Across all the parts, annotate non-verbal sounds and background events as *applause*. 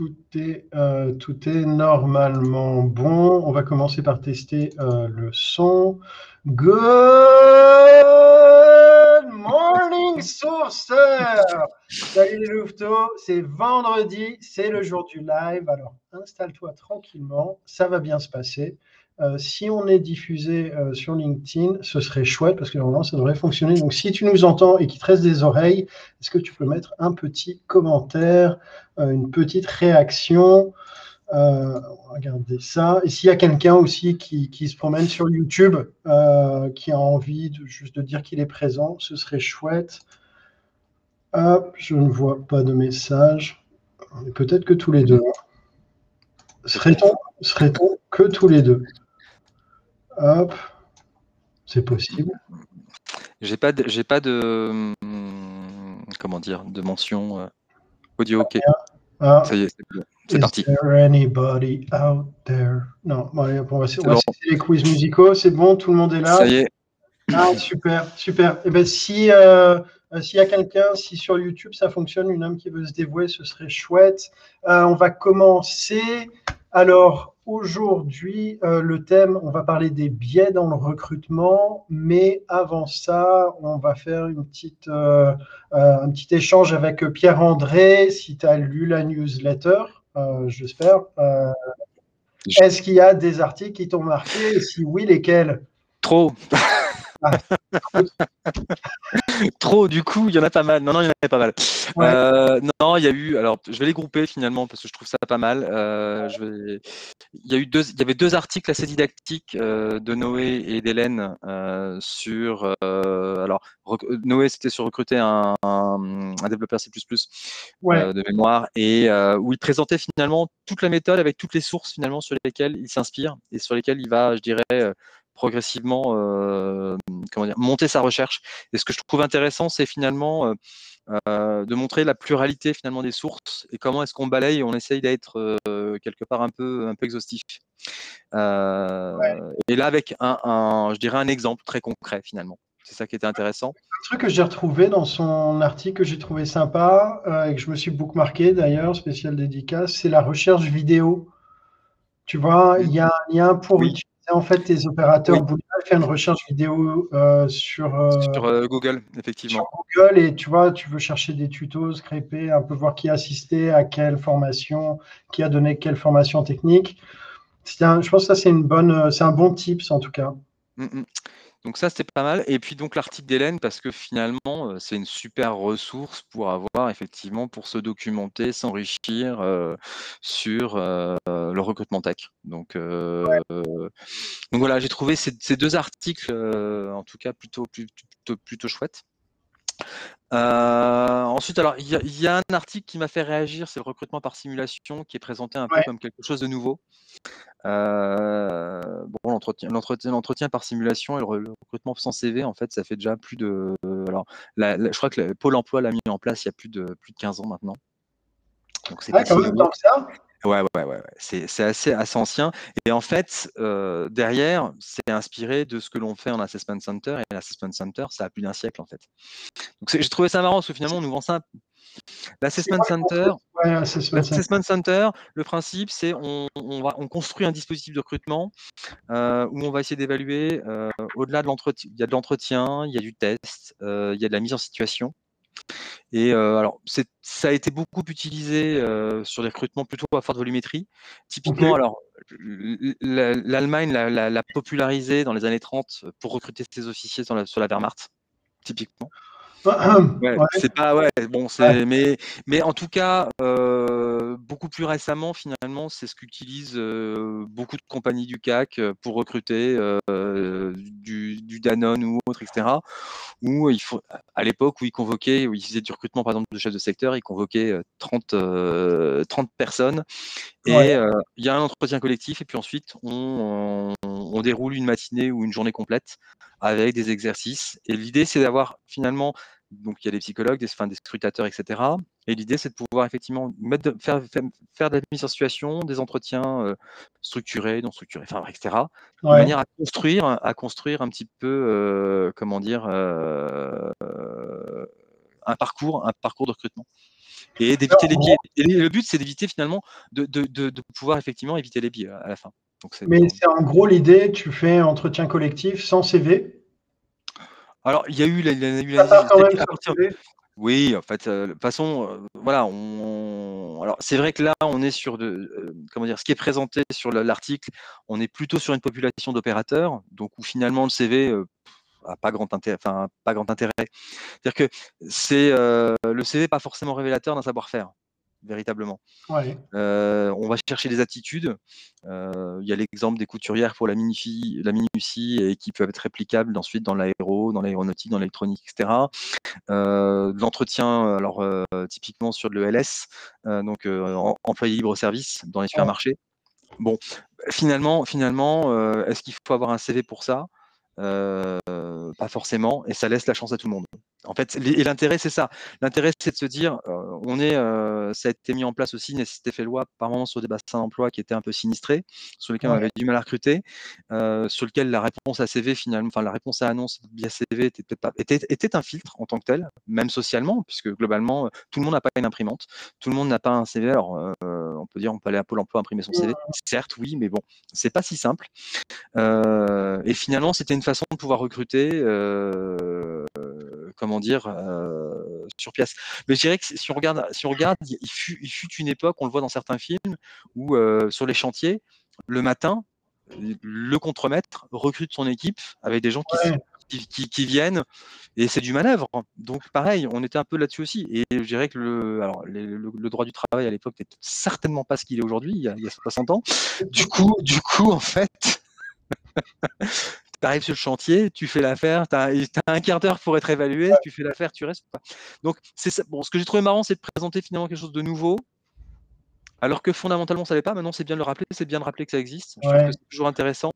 tout est, euh, tout est normalement bon. On va commencer par tester euh, le son. Good morning, sourceur Salut les louveteaux, c'est vendredi, c'est le jour du live. Alors installe-toi tranquillement, ça va bien se passer. Euh, si on est diffusé euh, sur LinkedIn, ce serait chouette parce que normalement ça devrait fonctionner. Donc si tu nous entends et qu'il te reste des oreilles, est-ce que tu peux mettre un petit commentaire, euh, une petite réaction? Regardez ça. Et s'il y a quelqu'un aussi qui, se promène sur YouTube, qui a envie juste de dire qu'il est présent, ce serait chouette. Hop, je ne vois pas de message. Peut-être que tous les deux. Serait-on serait que tous les deux? Hop, c'est possible. J'ai pas de, j'ai pas de, comment dire, de mention euh, audio. Ok. Ah. Ça y est, c'est parti. anybody out there? Non, bon, allez, on va, on les quiz musicaux. C'est bon, tout le monde est là? Ça y est. Ah, super, super. Et eh ben si euh, euh, s'il y a quelqu'un, si sur YouTube ça fonctionne, une âme qui veut se dévouer, ce serait chouette. on va commencer. Alors, Aujourd'hui, euh, le thème, on va parler des biais dans le recrutement, mais avant ça, on va faire une petite, euh, euh, un petit échange avec Pierre-André, si tu as lu la newsletter, j'espère. Est-ce qu'il y a des articles qui t'ont marqué? Si oui, lesquels? Trop. Ah, Trop, du coup, il y en a pas mal. Non, non, il y en a pas mal. Euh, non, il y a eu. Alors, je vais les grouper finalement parce que je trouve ça pas mal. Euh, je vais, il y a eu deux. Il y avait deux articles assez didactiques euh, de Noé et d'Hélène sur. alors, Noé, c'était sur recruter un, un, développeur C++ de mémoire et où il présentait finalement toute la méthode avec toutes les sources finalement sur lesquelles il s'inspire et sur lesquelles il va, je dirais progressivement euh, comment dire, monter sa recherche. Et ce que je trouve intéressant, c'est finalement euh, euh, de montrer la pluralité finalement des sources et comment est-ce qu'on balaye et on essaye d'être quelque part un peu, un peu exhaustif. Et là, avec un, je dirais un exemple très concret finalement. C'est ça qui était intéressant. Un truc que j'ai retrouvé dans son article que j'ai trouvé sympa et que je me suis bookmarké d'ailleurs, spécial dédicace, c'est la recherche vidéo. Tu vois, il y a un lien pour en fait tes opérateurs oui. faire une recherche vidéo euh, sur, euh, euh, Google, effectivement. Sur Google et tu vois, tu veux chercher des tutos, scraper, un peu voir qui a assisté à quelle formation, qui a donné quelle formation technique. Un, je pense que ça c'est une bonne, c'est un bon tips en tout cas. Mm, mm. Donc ça, c'était pas mal. Et puis donc l'article d'Hélène, parce que finalement, c'est une super ressource pour avoir effectivement, pour se documenter, s'enrichir sur le recrutement tech. Donc, donc voilà, j'ai trouvé ces, ces, deux articles, en tout cas, plutôt, plutôt, plutôt chouettes. Euh, ensuite, alors il y, a un article qui m'a fait réagir, c'est le recrutement par simulation, qui est présenté un peu comme quelque chose de nouveau. Euh, bon, l'entretien, par simulation et le, recrutement sans CV, en fait, ça fait déjà plus de. alors, je crois que le Pôle Emploi l'a mis en place il y a plus de plus de 15 ans maintenant. Donc c'est ah, quand même ça. Ouais, ouais, ouais, c'est assez, assez ancien. Et en fait, euh, derrière, c'est inspiré de ce que l'on fait en Assessment Center. Et l'Assessment Center, ça a plus d'un siècle, en fait. Donc j'ai trouvé ça marrant parce que finalement, on nous vend ça. L'assessment center, assessment center, le principe, c'est on, on, on construit un dispositif de recrutement euh, où on va essayer d'évaluer euh, au-delà de l'entretien. Il y a de l'entretien, il y a du test, il y a de la mise en situation. Et alors, ça a été beaucoup utilisé sur des recrutements plutôt à forte volumétrie. Typiquement, alors, l'Allemagne l'a popularisé dans les années 30 pour recruter ses officiers sur la, sur la Wehrmacht, typiquement. Ouais, C'est pas ouais, bon, c'est mais mais en tout cas euh, beaucoup plus récemment finalement c'est ce qu'utilisent euh, beaucoup de compagnies du CAC euh, pour recruter du, du, Danone ou autre etc. Où il faut à l'époque où ils convoquaient où ils faisaient du recrutement par exemple de chef de secteur ils convoquaient 30 30 personnes. Et il y a un entretien collectif et puis ensuite on, on, on déroule une matinée ou une journée complète avec des exercices. Et l'idée, c'est d'avoir finalement, donc il y a des psychologues, des, enfin, des scrutateurs, etc. Et l'idée, c'est de pouvoir effectivement mettre faire, faire, de la mise en situation, des entretiens euh, structurés, non structurés, enfin, etc. De manière à construire, à construire un petit peu, euh, comment dire, euh, un parcours, un parcours de recrutement. et d'éviter les biais. Et le but, c'est d'éviter finalement de, de, de, pouvoir effectivement éviter les biais à la fin. Donc, Mais c'est en gros l'idée, tu fais entretien collectif sans CV. Alors, il y a eu la, oui, en fait, de toute façon, voilà, on, alors c'est vrai que là, on est sur de, comment dire, ce qui est présenté sur l'article, on est plutôt sur une population d'opérateurs, donc où finalement le CV a pas grand intérêt, enfin pas grand intérêt. C'est-à-dire que c'est le CV pas forcément révélateur d'un savoir-faire véritablement. on va chercher des attitudes. Il y a l'exemple des couturières pour la minutie, la minutie et qui peuvent être réplicables ensuite dans l'aéro, dans l'aéronautique, dans l'électronique, etc. L'entretien, alors typiquement sur le LS, donc employé libre service dans les supermarchés. Bon, finalement, finalement, est-ce qu'il faut avoir un CV pour ça? Pas forcément, et ça laisse la chance à tout le monde. En fait, et l'intérêt, c'est ça. L'intérêt, c'est de se dire, on est, ça a été mis en place aussi, nécessité fait loi, par moment sur des bassins d'emploi qui étaient un peu sinistrés, sur lesquels on avait du mal à recruter, sur lequel la réponse à CV, finalement, enfin, la réponse à annonce via CV était, pas, était, était, un filtre en tant que tel, même socialement, puisque globalement, tout le monde n'a pas une imprimante, tout le monde n'a pas un CV. Alors, on peut dire, on peut aller à Pôle emploi imprimer son CV, certes, oui, mais bon, c'est pas si simple. et finalement, c'était une façon de pouvoir recruter, euh, comment dire, euh, sur pièce. Mais je dirais que si on regarde, si on regarde, il fut, il fut une époque, on le voit dans certains films, où euh, sur les chantiers, le matin, le contremaître recrute son équipe avec des gens qui, qui, viennent et c'est du manœuvre. Donc pareil, on était un peu là-dessus aussi. Et je dirais que le, alors, le, droit du travail à l'époque n'était certainement pas ce qu'il est aujourd'hui, il, il, y a 60 ans. Du coup, du coup, en fait, tu arrives sur le chantier, tu fais l'affaire, tu as, un quart d'heure pour être évalué, tu fais l'affaire, tu restes. Pas. Donc, c'est bon, ce que j'ai trouvé marrant, c'est de présenter finalement quelque chose de nouveau, alors que fondamentalement, ça ne l'est pas. Maintenant, c'est bien de le rappeler, c'est bien de rappeler que ça existe. Je trouve que c'est toujours intéressant.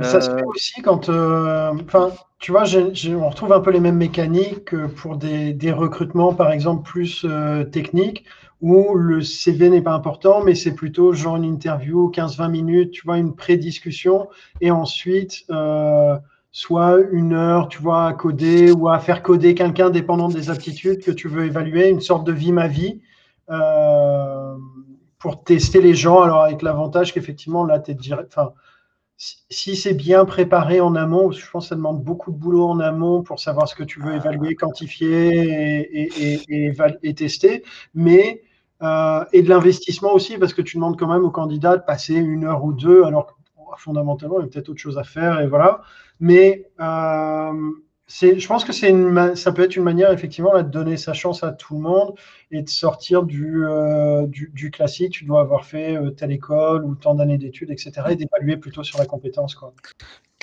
Ça se fait euh, aussi quand. Euh, enfin, tu vois, on retrouve un peu les mêmes mécaniques pour des, des recrutements, par exemple, plus euh, techniques où le CV n'est pas important, mais c'est plutôt genre une interview, 15-20 minutes, tu vois, une pré-discussion, et ensuite, euh, soit une heure, tu vois, à coder ou à faire coder quelqu'un dépendant des aptitudes que tu veux évaluer, une sorte de vie ma vie. Euh, pour tester les gens, alors avec l'avantage qu'effectivement, là, tu es direct. Enfin, si, c'est bien préparé en amont, je pense que ça demande beaucoup de boulot en amont pour savoir ce que tu veux évaluer, quantifier et, et, et tester. Mais euh, et de l'investissement aussi, parce que tu demandes quand même aux candidats de passer une heure ou deux, alors que fondamentalement, il y a peut-être autre chose à faire, et voilà. Mais euh, je pense que une, ça peut être une manière, effectivement, de donner sa chance à tout le monde et de sortir du, euh, du, classique, tu dois avoir fait telle école ou tant d'années d'études, etc., et d'évaluer plutôt sur la compétence. Quoi.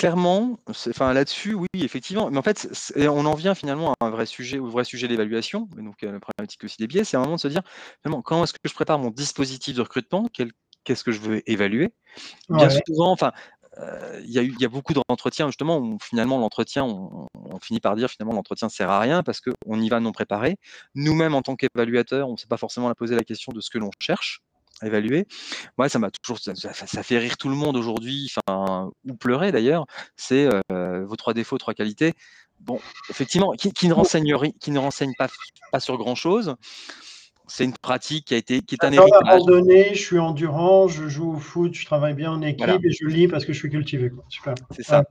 Clairement, enfin là-dessus, oui, effectivement. Mais en fait, on en vient finalement à un vrai sujet, au vrai sujet de l'évaluation, donc la problématique aussi des biais, c'est un moment de se dire, finalement, comment est-ce que je prépare mon dispositif de recrutement? Qu'est-ce que je veux évaluer? Bien souvent, enfin, il y, a beaucoup d'entretiens justement où finalement l'entretien, on, finit par dire finalement l'entretien ne sert à rien parce qu'on y va non préparé. Nous-mêmes en tant qu'évaluateurs, on ne sait pas forcément poser la question de ce que l'on cherche évaluer. Moi, ça m'a toujours, ça, fait rire tout le monde aujourd'hui, ou pleurer d'ailleurs. C'est euh, vos trois défauts, trois qualités. Bon, effectivement, qui, ne renseigne qui ne renseigne pas, pas sur grand chose c'est une pratique qui a été qui est un héritage. donné, je suis endurant, je joue au foot, je travaille bien en équipe et je lis parce que je suis cultivé. Super. C'est ça.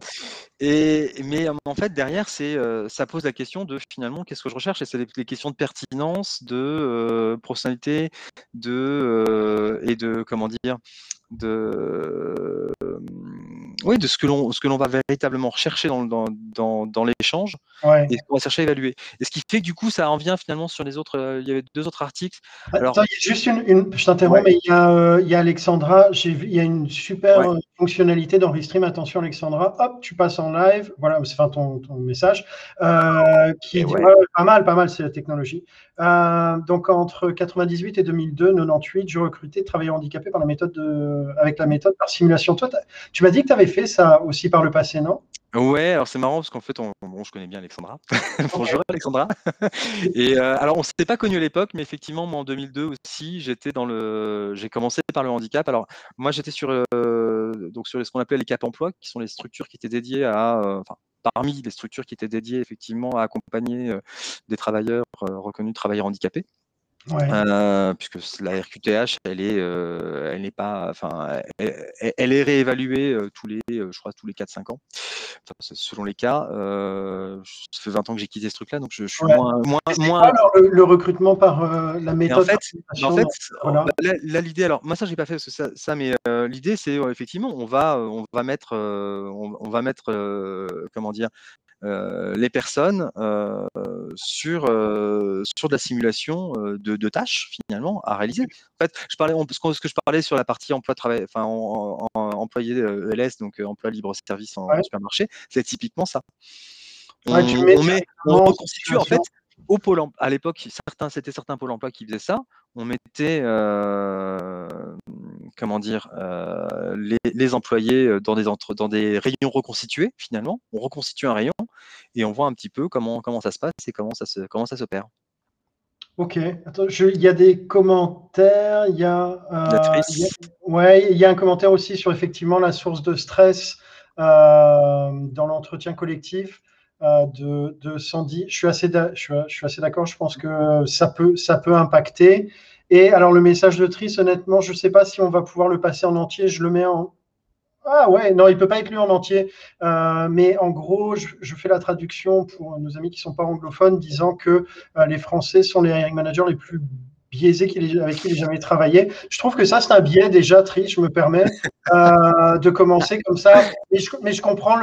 Et mais en fait derrière, c'est euh, ça pose la question de finalement qu'est-ce que je recherche? Et c'est les, questions de pertinence, de euh, personnalité, de euh, et de comment dire de oui, de ce que l'on ce que l'on va véritablement rechercher dans, dans, dans, dans l'échange et ce qu'on va chercher à évaluer. Et ce qui fait que du coup, ça en vient finalement sur les autres. Euh, il y avait deux autres articles. Alors, il y a juste une, je t'interromps, mais il y, a, euh, il y a Alexandra. Il y a une super euh, fonctionnalité dans Restream. Attention, Alexandra. Hop, tu passes en live. Voilà, c'est enfin ton, ton message qui dit pas mal, pas mal, c'est la technologie. donc entre 98 et 2002, 98, je recrutais travailleurs handicapés par la méthode de, avec la méthode par simulation. Toi, tu m'as dit que tu avais fait ça aussi par le passé, non? Ouais, alors c'est marrant parce qu'en fait, on, bon, je connais bien Alexandra. *laughs* Bonjour Alexandra. *laughs* Et euh, alors, on s'était pas connu à l'époque, mais effectivement, moi en 2002 aussi, j'étais dans le, j'ai commencé par le handicap. Alors, moi, j'étais sur euh, donc sur ce qu'on appelait les cap emploi, qui sont les structures qui étaient dédiées à, euh, enfin, parmi les structures qui étaient dédiées effectivement à accompagner des travailleurs reconnus travailleurs handicapés. Euh, puisque la RQTH, elle est, euh, elle n'est pas, enfin, elle, est réévaluée euh, tous les, je crois, tous les 4-5 ans, selon les cas. ça fait 20 ans que j'ai quitté ce truc-là, donc je, suis moins, moins, moins... alors, le, recrutement par la méthode. en fait, bah, là, l'idée, alors moi ça j'ai pas fait ça, ça mais l'idée c'est effectivement, on va, on va mettre, on, va mettre, comment dire, euh, les personnes euh, sur, euh, sur de la simulation de, tâches finalement à réaliser. En fait, je parlais, ce que je parlais sur la partie emploi travail, enfin en, employé LS, donc emploi libre service en, supermarché, c'est typiquement ça. On, met, on reconstitue en fait au pôle à l'époque, certains, c'était certains pôles emploi qui faisaient ça. On mettait, comment dire, les, employés dans des, entre, dans des rayons reconstitués finalement. On reconstitue un rayon et on voit un petit peu comment, comment ça se passe et comment ça se, comment ça s'opère. Ok, Attends, il y a des commentaires, il y a, ouais, il y a un commentaire aussi sur effectivement la source de stress dans l'entretien collectif. Euh, de, de, Sandy. Je suis assez, d'accord. Je pense que ça peut, ça peut impacter. Et alors, le message de Tris, honnêtement, je ne sais pas si on va pouvoir le passer en entier. Je le mets en. Ah ouais, non, il ne peut pas être lu en entier. Euh, mais en gros, je, fais la traduction pour nos amis qui ne sont pas anglophones, disant que euh, les Français sont les hiring managers les plus biaisé avec qui n'a jamais travaillé. Je trouve que ça, c'est un biais déjà triste, je me permets euh, de commencer comme ça. Mais je, comprends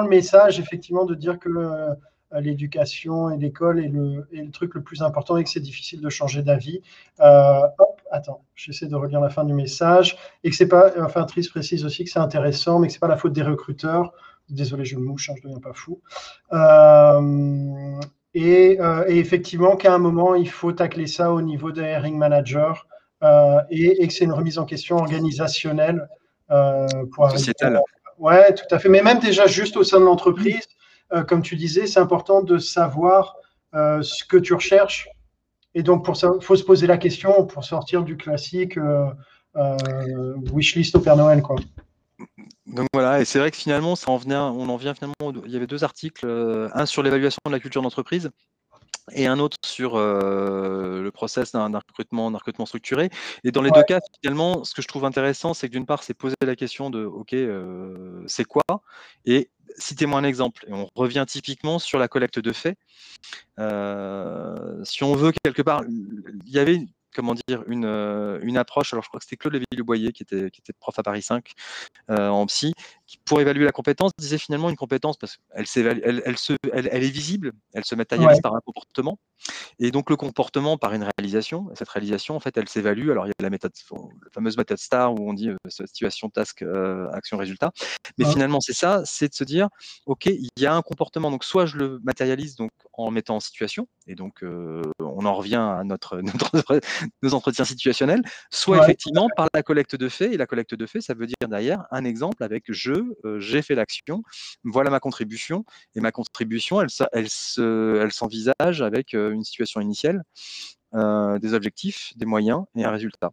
le, message, effectivement, de dire que euh, l'éducation et l'école est le, truc le plus important et que c'est difficile de changer d'avis. Euh, hop, attends, j'essaie de relire la fin du message. Et que c'est pas, enfin, Trice précise aussi que c'est intéressant, mais que c'est pas la faute des recruteurs. Désolé, je me mouche, hein, je ne deviens pas fou. Euh, et, effectivement qu'à un moment, il faut tacler ça au niveau des hiring managers euh, et, que c'est une remise en question organisationnelle euh, pour Sociétale. Ouais, tout à fait. Mais même déjà juste au sein de l'entreprise, comme tu disais, c'est important de savoir ce que tu recherches. Et donc, pour ça, faut se poser la question pour sortir du classique wishlist au Père Noël, quoi. Donc voilà, et c'est vrai que finalement, ça en venait, on en vient finalement. Il y avait deux articles, euh, un sur l'évaluation de la culture d'entreprise et un autre sur euh, le process d'un recrutement, recrutement structuré. Et dans les deux cas, finalement, ce que je trouve intéressant, c'est que d'une part, c'est poser la question de OK, euh, c'est quoi? Et citez-moi un exemple. Et on revient typiquement sur la collecte de faits. si on veut quelque part, il y avait comment dire, une, euh, une approche. Alors, je crois que c'était Claude Lévy-Boyer qui était, qui était prof à Paris 5 euh, en psy, qui, pour évaluer la compétence, disait finalement une compétence parce qu'elle elle, elle, se, elle, elle, est visible, elle se matérialise par un comportement. Et donc, le comportement par une réalisation. Cette réalisation, en fait, elle s'évalue. Alors, il y a la méthode, la fameuse méthode STAR où on dit euh, situation, task, action, résultat. Mais finalement, c'est ça, c'est de se dire, OK, il y a un comportement. Donc, soit je le matérialise donc, en mettant en situation, et donc on en revient à notre, *laughs* notre, nos entretiens situationnels, soit effectivement par la collecte de faits. Et la collecte de faits, ça veut dire derrière un exemple avec je, euh, j'ai fait l'action, voilà ma contribution. Et ma contribution, elle, elle, elle s'envisage avec euh, une situation initiale, euh, des objectifs, des moyens et un résultat.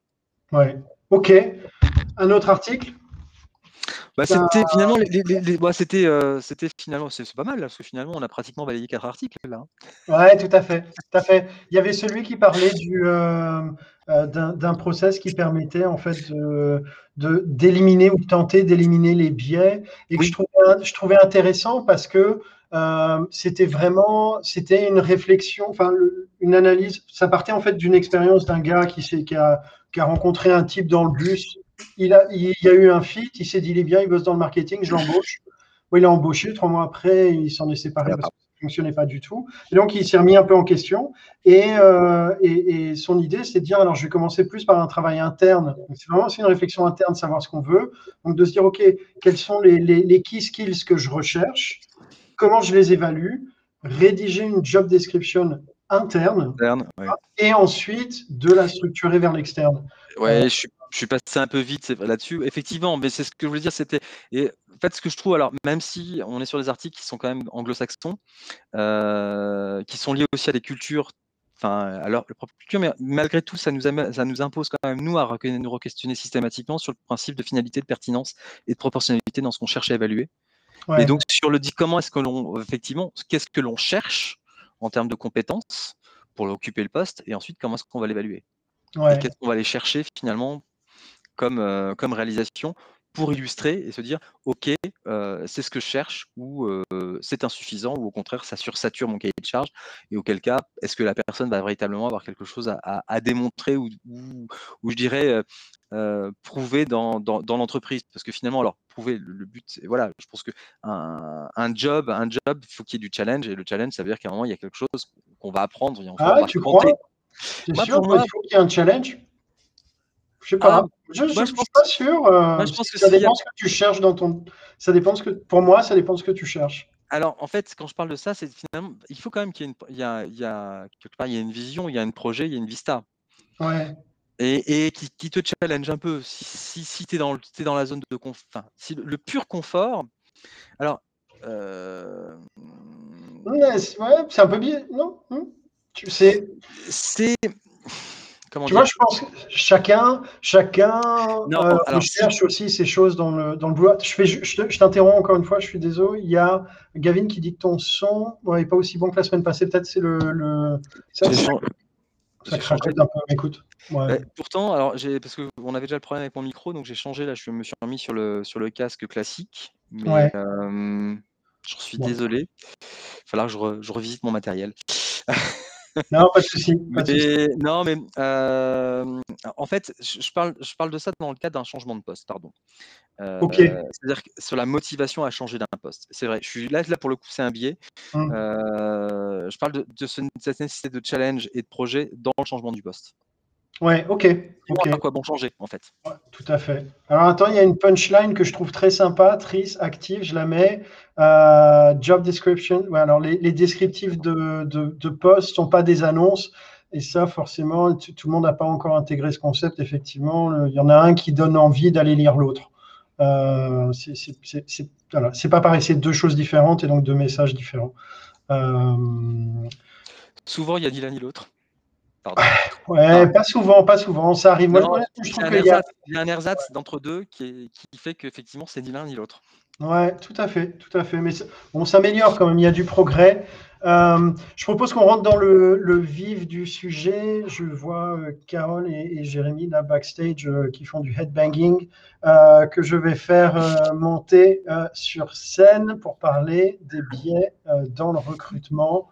Ouais. Ok. Un autre article? Bah, c'était finalement, les, bah, c'était, euh, c'était finalement, c'est pas mal parce que finalement, on a pratiquement balayé quatre articles là. Ouais, tout à fait, tout à fait. Il y avait celui qui parlait du euh, euh, d'un process qui permettait en fait de d'éliminer ou de tenter d'éliminer les biais et que je trouvais, je trouvais intéressant parce que c'était vraiment, c'était une réflexion, enfin une analyse. Ça partait en fait d'une expérience d'un gars qui, qui a, qui a rencontré un type dans le bus il, a, il y a eu un fit, il s'est dit, il est bien, il bosse dans le marketing, je l'embauche. Il a embauché, trois mois après, il s'en est séparé parce que ça ne fonctionnait pas du tout. Et donc, il s'est remis un peu en question. Et, euh, et, son idée, c'est de dire, alors, je vais commencer plus par un travail interne. C'est vraiment aussi une réflexion interne, savoir ce qu'on veut. Donc, de se dire, OK, quels sont les, les, les key skills que je recherche? Comment je les évalue? Rédiger une job description interne, interne et ensuite de la structurer vers l'externe. Ouais, je suis je suis passé un peu vite là-dessus. Effectivement, mais c'est ce que je voulais dire, c'était. Et en fait, ce que je trouve, alors, même si on est sur des articles qui sont quand même anglo-saxons, euh, qui sont liés aussi à des cultures, enfin, alors, leur propre culture, mais malgré tout, ça nous, ça nous impose quand même, nous, à nous re-questionner systématiquement sur le principe de finalité, de pertinence et de proportionnalité dans ce qu'on cherche à évaluer. Et donc, sur le dit, comment est-ce que l'on, effectivement, qu'est-ce que l'on cherche en termes de compétences pour occuper le poste et ensuite comment est-ce qu'on va l'évaluer? Ouais. et qu'est-ce qu'on va aller chercher finalement comme, euh, comme réalisation pour illustrer et se dire ok euh, c'est ce que je cherche ou euh, c'est insuffisant ou au contraire ça sursature mon cahier de charge et auquel cas est-ce que la personne va véritablement avoir quelque chose à, à- à démontrer ou, ou, ou je dirais euh, prouver dans, dans, dans l'entreprise? Parce que finalement alors prouver le, le but voilà je pense que un, un job un job il faut qu'il y ait du challenge et le challenge ça veut dire qu'à un moment il y a quelque chose qu'on va apprendre et on Ah va ouais, tu crois? Moi, sûr moi- faut qu'il y ait un challenge? Je sais pas. Ah, je ne moi, je suis pense pas sûr. euh, moi, je pense que ça a- dépend ce que tu cherches dans ton. Ça dépend ce que. Pour moi, ça dépend ce que tu cherches. Alors, en fait, quand je parle de ça, c'est finalement, il faut quand même qu'il y ait une, il y a, il y a- quelque part, il y a une vision, il y a un projet, il y a une vista. Ouais. Et, et qui, qui te challenge un peu. Si, si, si tu es, dans la zone de confort, enfin, si le, le pur confort, alors, euh, Ouais, c'est ouais, un peu bien, non Tu sais, c'est. Comment tu dire vois, je pense que chacun, chacun Non, euh, alors, si- recherche aussi ces choses dans le, dans le boulot. Je, fais, je, te- je t'interromps encore une fois, je suis désolé. Il y a Gavin qui dit que ton son n'est pas aussi bon que la semaine passée. Peut-être c'est le. le... Ça, ça, un peu. Écoute. Ouais. Ouais, pourtant, alors j'ai parce que on avait déjà le problème avec mon micro, donc j'ai changé là. Je me suis remis sur le sur le casque classique, mais Ouais. euh, j'en suis désolé. Il va falloir que je, re- je revisite mon matériel. *laughs* Non, pas de souci. Non, mais euh, en fait, je, parle, je parle de ça dans le cadre d'un changement de poste, pardon. Euh, Ok. C'est-à-dire que sur la motivation à changer d'un poste. C'est vrai, je suis là, là pour le coup, c'est un biais. Hum. Euh, je parle de, de ce- cette nécessité de challenge et de projet dans le changement du poste. Ouais, ok. Sinon, ok. À quoi bon changer, en fait Ouais, tout à fait. Alors attends, il y a une punchline que je trouve très sympa, Tris, active, je la mets. Euh, job description. Ouais, alors les, les descriptifs de, de, de postes ne sont pas des annonces. Et ça, forcément, tout le monde n'a pas encore intégré ce concept. Effectivement, il y en a un qui donne envie d'aller lire l'autre. Euh, voilà, c'est pas pareil, c'est deux choses différentes et donc deux messages différents. Euh, Souvent, il y a ni l'un ni l'autre. Pardon. ouais, pas souvent, pas souvent. Ça arrive. Moi, Non, je- je Il y trouve a un qu'il y a, y un ersatz d'entre deux qui, est- qui fait qu'effectivement, c'est ni l'un ni l'autre. Ouais, tout à fait, tout à fait. Mais on s'améliore quand même, il y a du progrès. Euh, je propose qu'on rentre dans le, le vif du sujet. Je vois euh, Carole et, et Jérémy là backstage euh, qui font du headbanging que je vais faire monter sur scène pour parler des biais dans le recrutement.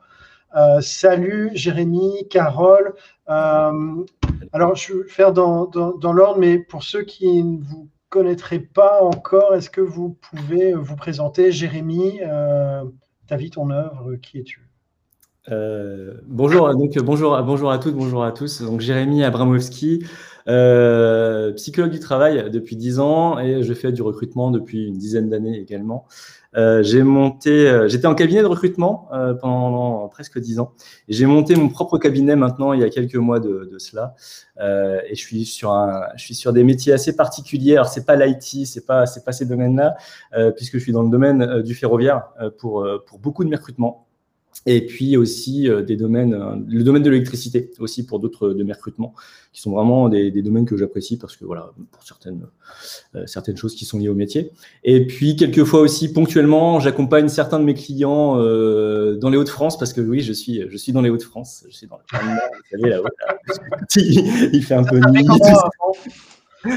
Euh, salut Jérémy, Carole. Euh, alors, je vais faire dans, dans, dans l'ordre, mais pour ceux qui ne vous connaîtraient pas encore, est-ce que vous pouvez vous présenter Jérémy, euh, ta vie, ton œuvre, qui es-tu? Euh, bonjour, donc bonjour, bonjour à toutes, bonjour à tous. Donc Jérémy Abramowski, euh, psychologue du travail depuis 10 ans et je fais du recrutement depuis une dizaine d'années également. Euh, j'ai monté, euh, j'étais en cabinet de recrutement euh, pendant presque 10 ans. Et J'ai monté mon propre cabinet maintenant il y a quelques mois de, de cela. Euh, et je suis sur un, je suis sur des métiers assez particuliers. Alors c'est pas l'IT, c'est pas, c'est pas ces domaines-là, euh, puisque je suis dans le domaine euh, du ferroviaire pour pour beaucoup de mes recrutements. Et puis aussi euh, des domaines, euh, le domaine de l'électricité aussi pour d'autres de mes recrutements, qui sont vraiment des, des domaines que j'apprécie parce que voilà, pour certaines, euh, certaines choses qui sont liées au métier. Et puis quelquefois aussi ponctuellement, j'accompagne certains de mes clients euh, dans les Hauts-de-France parce que oui, je suis, je suis dans les Hauts-de-France, je suis dans vous savez là. *laughs* il, il fait un peu Ça nuit.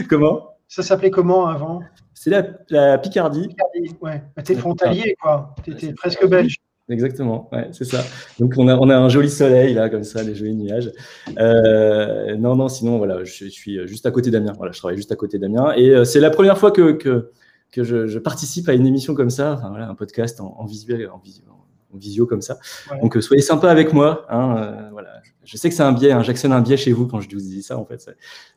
comment ça. s'appelait comment avant? C'est la, la Picardie. Ouais, t'es frontalier, quoi. T'étais presque belge. Exactement, ouais, c'est ça. Donc on a, on a un joli soleil là, comme ça, des jolis nuages. Euh, non, non, sinon voilà, je suis juste à côté d'Amiens. Voilà, je travaille juste à côté d'Amiens et euh, c'est la première fois que, que, que je, participe à une émission comme ça, enfin, voilà, un podcast en, en visuel, en visio, en visio comme ça. Ouais. Donc euh, soyez sympa avec moi. Hein, euh, voilà, je sais que c'est un biais, hein, j'actionne un biais chez vous quand je vous dis ça en fait.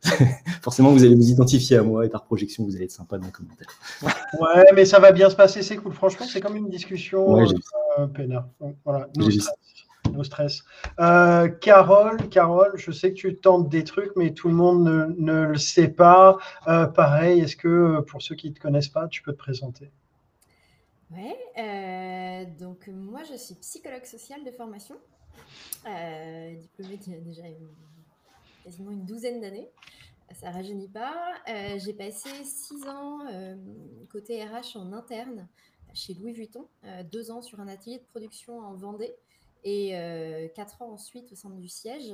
*laughs* Forcément, vous allez vous identifier à moi et par projection, vous allez être sympa dans les commentaires. *laughs* Ouais, mais ça va bien se passer, c'est cool. Franchement, c'est comme une discussion Ouais, euh, peinard. Donc, voilà, no stress. No stress. Euh, Carole, Carole, je sais que tu tentes des trucs, mais tout le monde ne, ne le sait pas. Euh, pareil, est-ce que pour ceux qui ne te connaissent pas, tu peux te présenter? Ouais, euh, donc moi je suis psychologue sociale de formation, euh, diplômée il y a déjà une- quasiment une douzaine d'années. Ça rajeunit pas. Euh, j'ai passé six ans euh, côté RH en interne chez Louis Vuitton, euh, deux ans sur un atelier de production en Vendée Et quatre ans ensuite au sein du siège,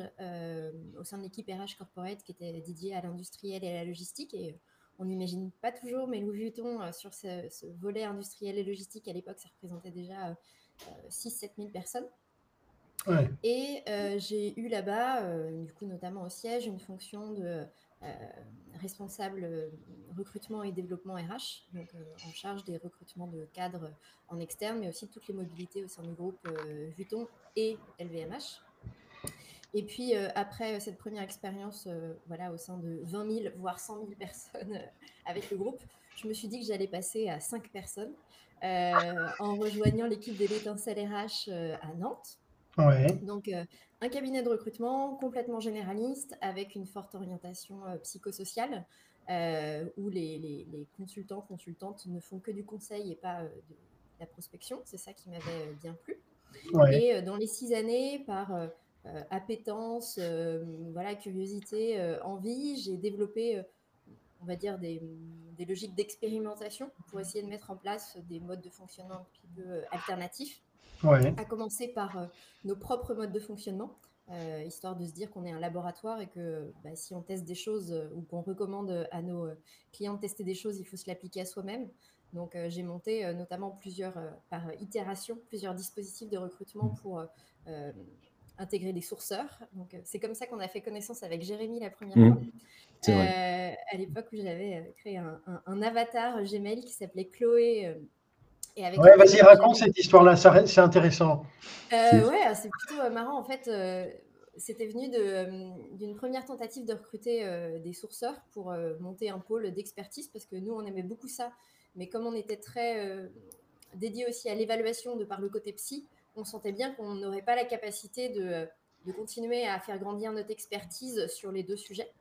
au sein de l'équipe RH Corporate qui était dédiée à l'industriel et à la logistique. Et on n'imagine pas toujours, mais Louis Vuitton, sur ce, ce, volet industriel et logistique, à l'époque, ça représentait déjà 6-7 000 personnes. Et j'ai eu là-bas, du coup, notamment au siège, une fonction de responsable recrutement et développement RH, donc en charge des recrutements de cadres en externe, mais aussi toutes les mobilités au sein du groupe Vuitton et LVMH. Et puis après cette première expérience, voilà, au sein de 20 000 voire 100 000 personnes avec le groupe, je me suis dit que j'allais passer à 5 personnes en rejoignant l'équipe de l'étincelle RH à Nantes. Donc, euh, un cabinet de recrutement complètement généraliste avec une forte orientation euh, psychosociale euh, où les, les, consultants, consultantes ne font que du conseil et pas de, la prospection. C'est ça qui m'avait bien plu. Et dans les six années, par appétence, voilà, curiosité, envie, j'ai développé, on va dire, des, des logiques d'expérimentation pour essayer de mettre en place des modes de fonctionnement un petit peu alternatifs. À commencer par euh, nos propres modes de fonctionnement, euh, histoire de se dire qu'on est un laboratoire et que bah, si on teste des choses euh, ou qu'on recommande à nos clients de tester des choses, il faut se l'appliquer à soi-même. Donc j'ai monté notamment plusieurs, par itération, plusieurs dispositifs de recrutement pour intégrer des sourceurs. Donc c'est comme ça qu'on a fait connaissance avec Jérémy la première mmh. fois. à l'époque où j'avais créé un, un, avatar Gmail qui s'appelait Chloé ouais, vas-y, raconte cette histoire-là, c'est intéressant. Euh, ouais, c'est plutôt euh, marrant. En fait, euh, c'était venu d'une première tentative de recruter des sourceurs pour monter un pôle d'expertise parce que nous, on aimait beaucoup ça. Mais comme on était très dédié aussi à l'évaluation de par le côté psy, on sentait bien qu'on n'aurait pas la capacité de, de, continuer à faire grandir notre expertise sur les deux sujets.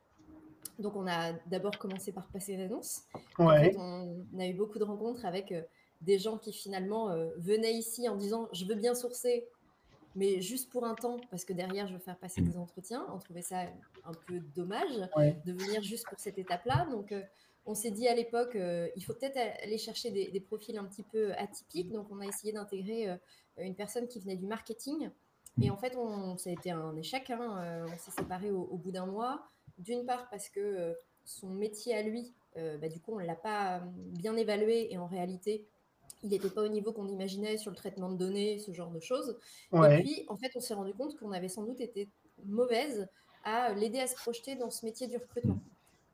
Donc, on a d'abord commencé par passer l'annonce. Ouais. on a eu beaucoup de rencontres avec des gens qui finalement euh, venaient ici en disant je veux bien sourcer, mais juste pour un temps, parce que derrière je veux faire passer des entretiens. On trouvait ça un peu dommage de venir juste pour cette étape-là. Donc euh, on s'est dit à l'époque, euh, il faut peut-être aller chercher des, profils un petit peu atypiques. Donc on a essayé d'intégrer une personne qui venait du marketing. Et en fait, on, ça a été un échec. Hein. on s'est séparés au, bout d'un mois. D'une part parce que son métier à lui, bah, du coup, on ne l'a pas bien évalué et en réalité, il n'était pas au niveau qu'on imaginait sur le traitement de données, ce genre de choses. Et puis, en fait, on s'est rendu compte qu'on avait sans doute été mauvaise à l'aider à se projeter dans ce métier du recrutement.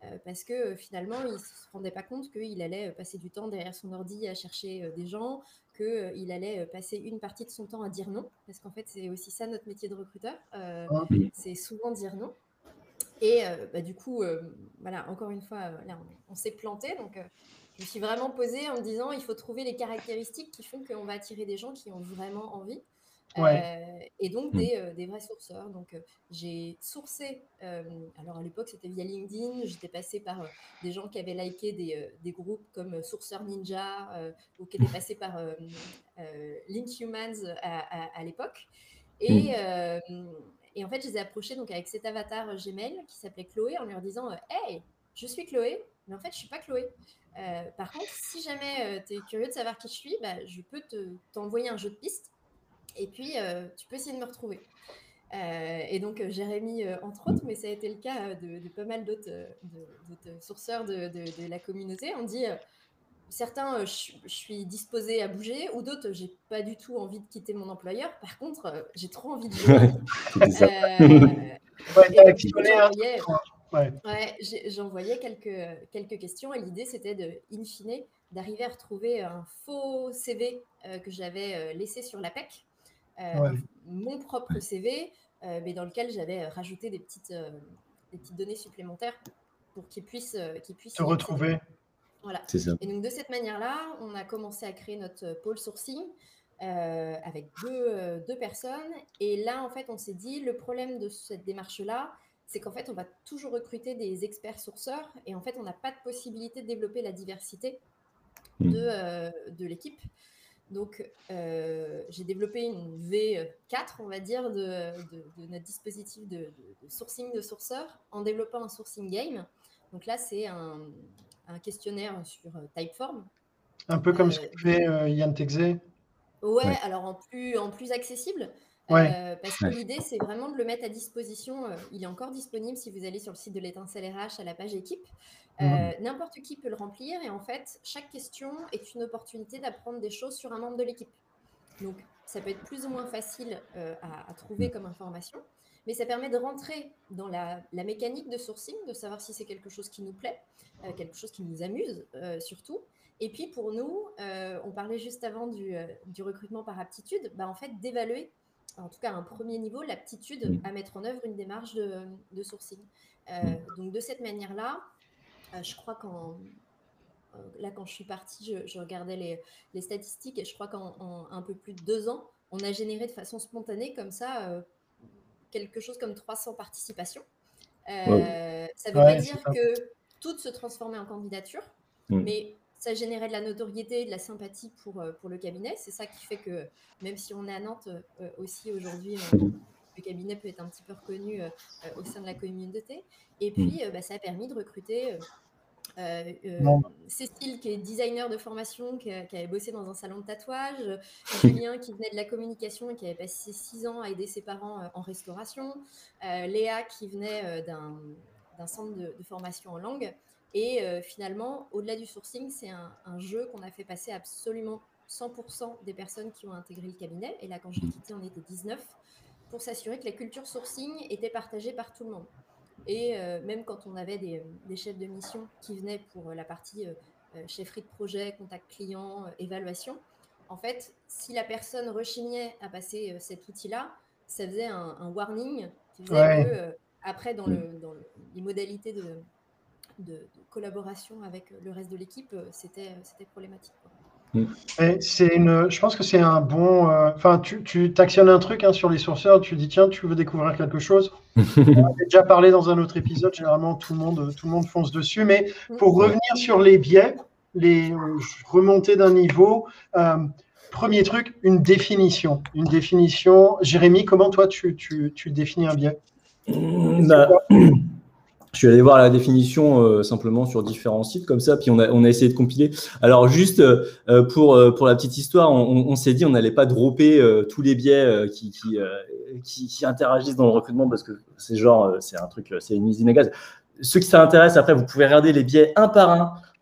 Euh, parce que euh, finalement, il ne se rendait pas compte qu'il allait euh, passer du temps derrière son ordi à chercher des gens, qu'il allait passer une partie de son temps à dire non, parce qu'en fait, c'est aussi ça notre métier de recruteur, ah. c'est souvent dire non. Et bah, du coup, voilà, encore une fois, là, on, on s'est planté, donc je me suis vraiment posée en me disant il faut trouver les caractéristiques qui font qu'on va attirer des gens qui ont vraiment envie. Euh, et donc hmm. euh, des, vrais sourceurs. Donc euh, j'ai sourcé, alors à l'époque c'était via LinkedIn, j'étais passée par des gens qui avaient liké des, groupes comme Sourceur Ninja ou qui étaient passés par Linkhumans à, à, l'époque. Et, hmm. et, en fait je les ai approchés donc, avec cet avatar Gmail qui s'appelait Chloé en leur disant Hey, je suis Chloé, mais en fait je suis pas Chloé. Par contre, si jamais tu es curieux de savoir qui je suis, bah, je peux t'envoyer un jeu de pistes et puis euh, tu peux essayer de me retrouver. et donc Jérémy, entre autres, mais ça a été le cas de, pas mal d'autres sourceurs de, la communauté. On dit certains, je, suis disposée à bouger, ou d'autres, j'ai pas du tout envie de quitter mon employeur. Par contre, j'ai trop envie de jouer. *laughs* Ouais. *laughs* J'envoyais quelques, quelques questions et l'idée c'était de, in fine, d'arriver à retrouver un faux CV euh, que j'avais euh, laissé sur l'APEC, euh, mon propre CV, mais dans lequel j'avais rajouté des petites, des petites données supplémentaires pour qu'ils puissent, qu'ils puissent se retrouver. Voilà. Et donc de cette manière-là, on a commencé à créer notre pôle sourcing. avec deux, deux, personnes. Et là, en fait, on s'est dit, le problème de cette démarche-là, c'est qu'en fait, on va toujours recruter des experts sourceurs et en fait, on n'a pas de possibilité de développer la diversité de, hmm. euh, de l'équipe. Donc, euh, j'ai développé une V4, on va dire, de, de, notre dispositif de, sourcing de sourceurs en développant un sourcing game. Donc là, c'est un, un, questionnaire sur euh, Typeform. Un peu comme ce que fait Yann Texé ouais, alors en plus, en plus accessible. Euh, parce que l'idée, c'est vraiment de le mettre à disposition. Euh, il est encore disponible si vous allez sur le site de l'étincelle RH à la page équipe. Euh, n'importe qui peut le remplir et en fait, chaque question est une opportunité d'apprendre des choses sur un membre de l'équipe. Donc, ça peut être plus ou moins facile à, trouver mm. comme information, mais ça permet de rentrer dans la, mécanique de sourcing, de savoir si c'est quelque chose qui nous plaît, quelque chose qui nous amuse surtout. Et puis pour nous, on parlait juste avant du, recrutement par aptitude, bah, en fait d'évaluer en tout cas un premier niveau, l'aptitude mm. à mettre en œuvre une démarche de, sourcing. Euh, mm. donc de cette manière-là, euh, je crois qu'en euh, là quand je suis partie, je, regardais les, statistiques et je crois qu'en un peu plus de deux ans, on a généré de façon spontanée comme ça quelque chose comme 300 participations. Ça ne veut pas dire que toutes se transformaient en candidature, mm. mais ça générait de la notoriété, de la sympathie pour, euh, pour le cabinet. C'est ça qui fait que, même si on est à Nantes euh, aussi aujourd'hui, le cabinet peut être un petit peu reconnu euh, au sein de la communauté. Et puis, bah, ça a permis de recruter Cécile, qui est designer de formation, qui, avait bossé dans un salon de tatouage, *laughs* Julien, qui venait de la communication et qui avait passé six ans à aider ses parents en restauration, Léa, qui venait d'un centre de, de, formation en langue. Et euh, finalement, au-delà du sourcing, c'est un, jeu qu'on a fait passer absolument 100% des personnes qui ont intégré le cabinet. Et là, quand j'ai quitté, on était 19 pour s'assurer que la culture sourcing était partagée par tout le monde. Et euh, même quand on avait des, chefs de mission qui venaient pour la partie euh, chefferie de projet, contact client, évaluation, en fait, si la personne rechignait à passer cet outil-là, ça faisait un, warning qui faisait que, après, dans, le, dans les modalités de, de, collaboration avec le reste de l'équipe, euh, c'était problématique. Mm. C'est une, je pense que c'est un bon. Euh, enfin, tu, tu actionnes un truc hein, sur les sourceurs, tu dis tiens, tu veux découvrir quelque chose. *laughs* On a déjà parlé dans un autre épisode. Généralement, tout le monde, tout le monde fonce dessus. Mais mm. pour revenir sur les biais, les remonter d'un niveau. Euh, premier truc, une définition. Une définition. Jérémy, comment toi tu, tu, tu définis un biais? Bah, *clears throat* je suis allé voir la définition euh, simplement sur différents sites comme ça, puis on a, on a essayé de compiler. Alors juste euh, euh, pour, pour la petite histoire, on, on s'est dit on n'allait pas dropper tous les biais qui, qui, qui, qui, interagissent dans le recrutement parce que c'est genre, c'est un truc, c'est une usine à gaz. Ceux qui ça intéresse, après, vous pouvez regarder les biais un par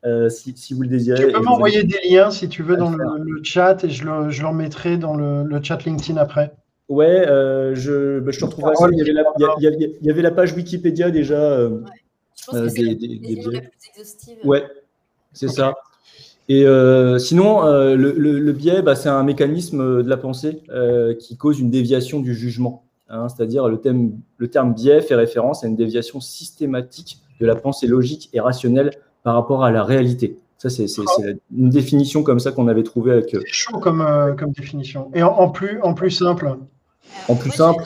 un si, si, vous le désirez. Tu peux m'envoyer des liens si tu veux dans le, le, chat et je, le, je leur mettrai dans le, le chat LinkedIn après. Ouais, euh, je, bah, je te retrouve Il avait la, il, y avait, la, page Wikipédia déjà. Euh, ouais. Je pense que euh, c'est des, des, la plus exhaustive. Ouais, c'est ça. Et sinon, le, le, biais, bah, c'est un mécanisme de la pensée qui cause une déviation du jugement. Hein, C'est-à-dire le, le terme biais fait référence à une déviation systématique de la pensée logique et rationnelle par rapport à la réalité. Ça, c'est une définition comme ça qu'on avait trouvé avec. C'est chaud comme, comme définition. Et en, en, plus, en plus simple, en plus simple.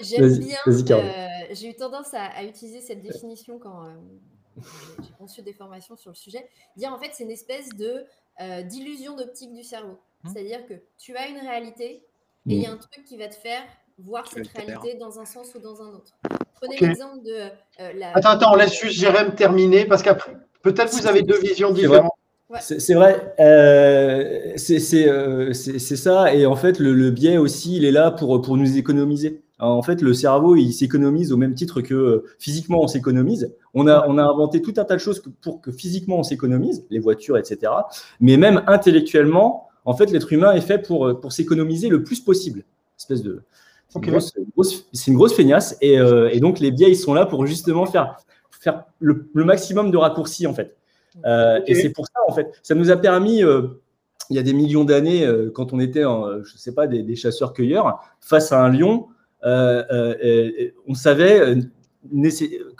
J'aime bien. Euh, j'ai eu tendance à, utiliser cette définition quand euh, j'ai conçu des formations sur le sujet. Dire en fait, c'est une espèce de euh, d'illusion d'optique du cerveau. Mmh. C'est-à-dire que tu as une réalité et il y a un truc qui va te faire voir cette réalité dans un sens ou dans un autre. Prenez l'exemple de la. Attends, attends, on laisse juste Jérém terminer parce qu'après, peut-être vous avez deux visions différentes. C'est vrai, euh, euh, c'est ça. Et en fait, le, biais aussi, il est là pour, pour nous économiser. en fait, le cerveau, il s'économise au même titre que euh, physiquement, on s'économise. On a, on a inventé tout un tas de choses pour que physiquement, on s'économise, les voitures, etc. Mais même intellectuellement, en fait, l'être humain est fait pour, pour s'économiser le plus possible. Espèce de. C'est une, grosse feignasse. Et, et, donc, les biais, ils sont là pour justement faire, faire le, le maximum de raccourcis, en fait. Euh, et c'est pour ça, en fait, ça nous a permis, euh, il y a des millions d'années, euh, quand on était, en, je ne sais pas, des, chasseurs-cueilleurs, face à un lion, on savait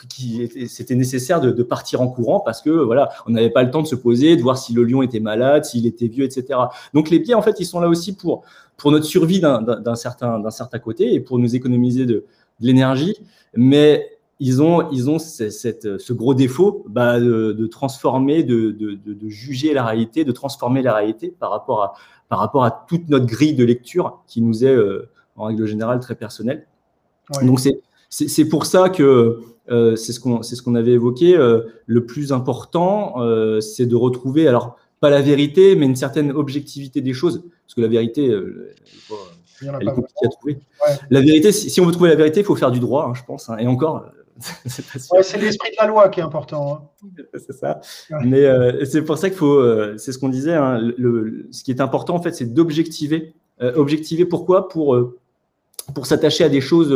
qu'il c'était nécessaire de, partir en courant parce que voilà, on n'avait pas le temps de se poser, de voir si le lion était malade, s'il était vieux, etc. Donc les biais, en fait, ils sont là aussi pour, pour notre survie d'un certain, certain côté et pour nous économiser de, de l'énergie. Mais ils ont, ils ont cette, ce gros défaut bah, de, transformer, de, de, juger la réalité, de transformer la réalité par rapport à, par rapport à toute notre grille de lecture qui nous est, euh, en règle générale, très personnelle. Donc, c'est pour ça que euh, c'est ce qu'on ce qu'on avait évoqué. Euh, le plus important, c'est de retrouver, alors, pas la vérité, mais une certaine objectivité des choses. Parce que la vérité, elle est compliquée à trouver. Ouais. La vérité, si, si on veut trouver la vérité, il faut faire du droit, hein, je pense. hein. Et encore, *laughs* c'est. Ouais, l'esprit de la loi qui est important. hein. *laughs* c'est ça. Ouais. Mais euh, c'est pour ça qu'il faut, euh, c'est ce qu'on disait, hein, le, le- ce qui est important en fait, c'est d'objectiver. Euh, objectiver pourquoi? Pour, pour s'attacher à des choses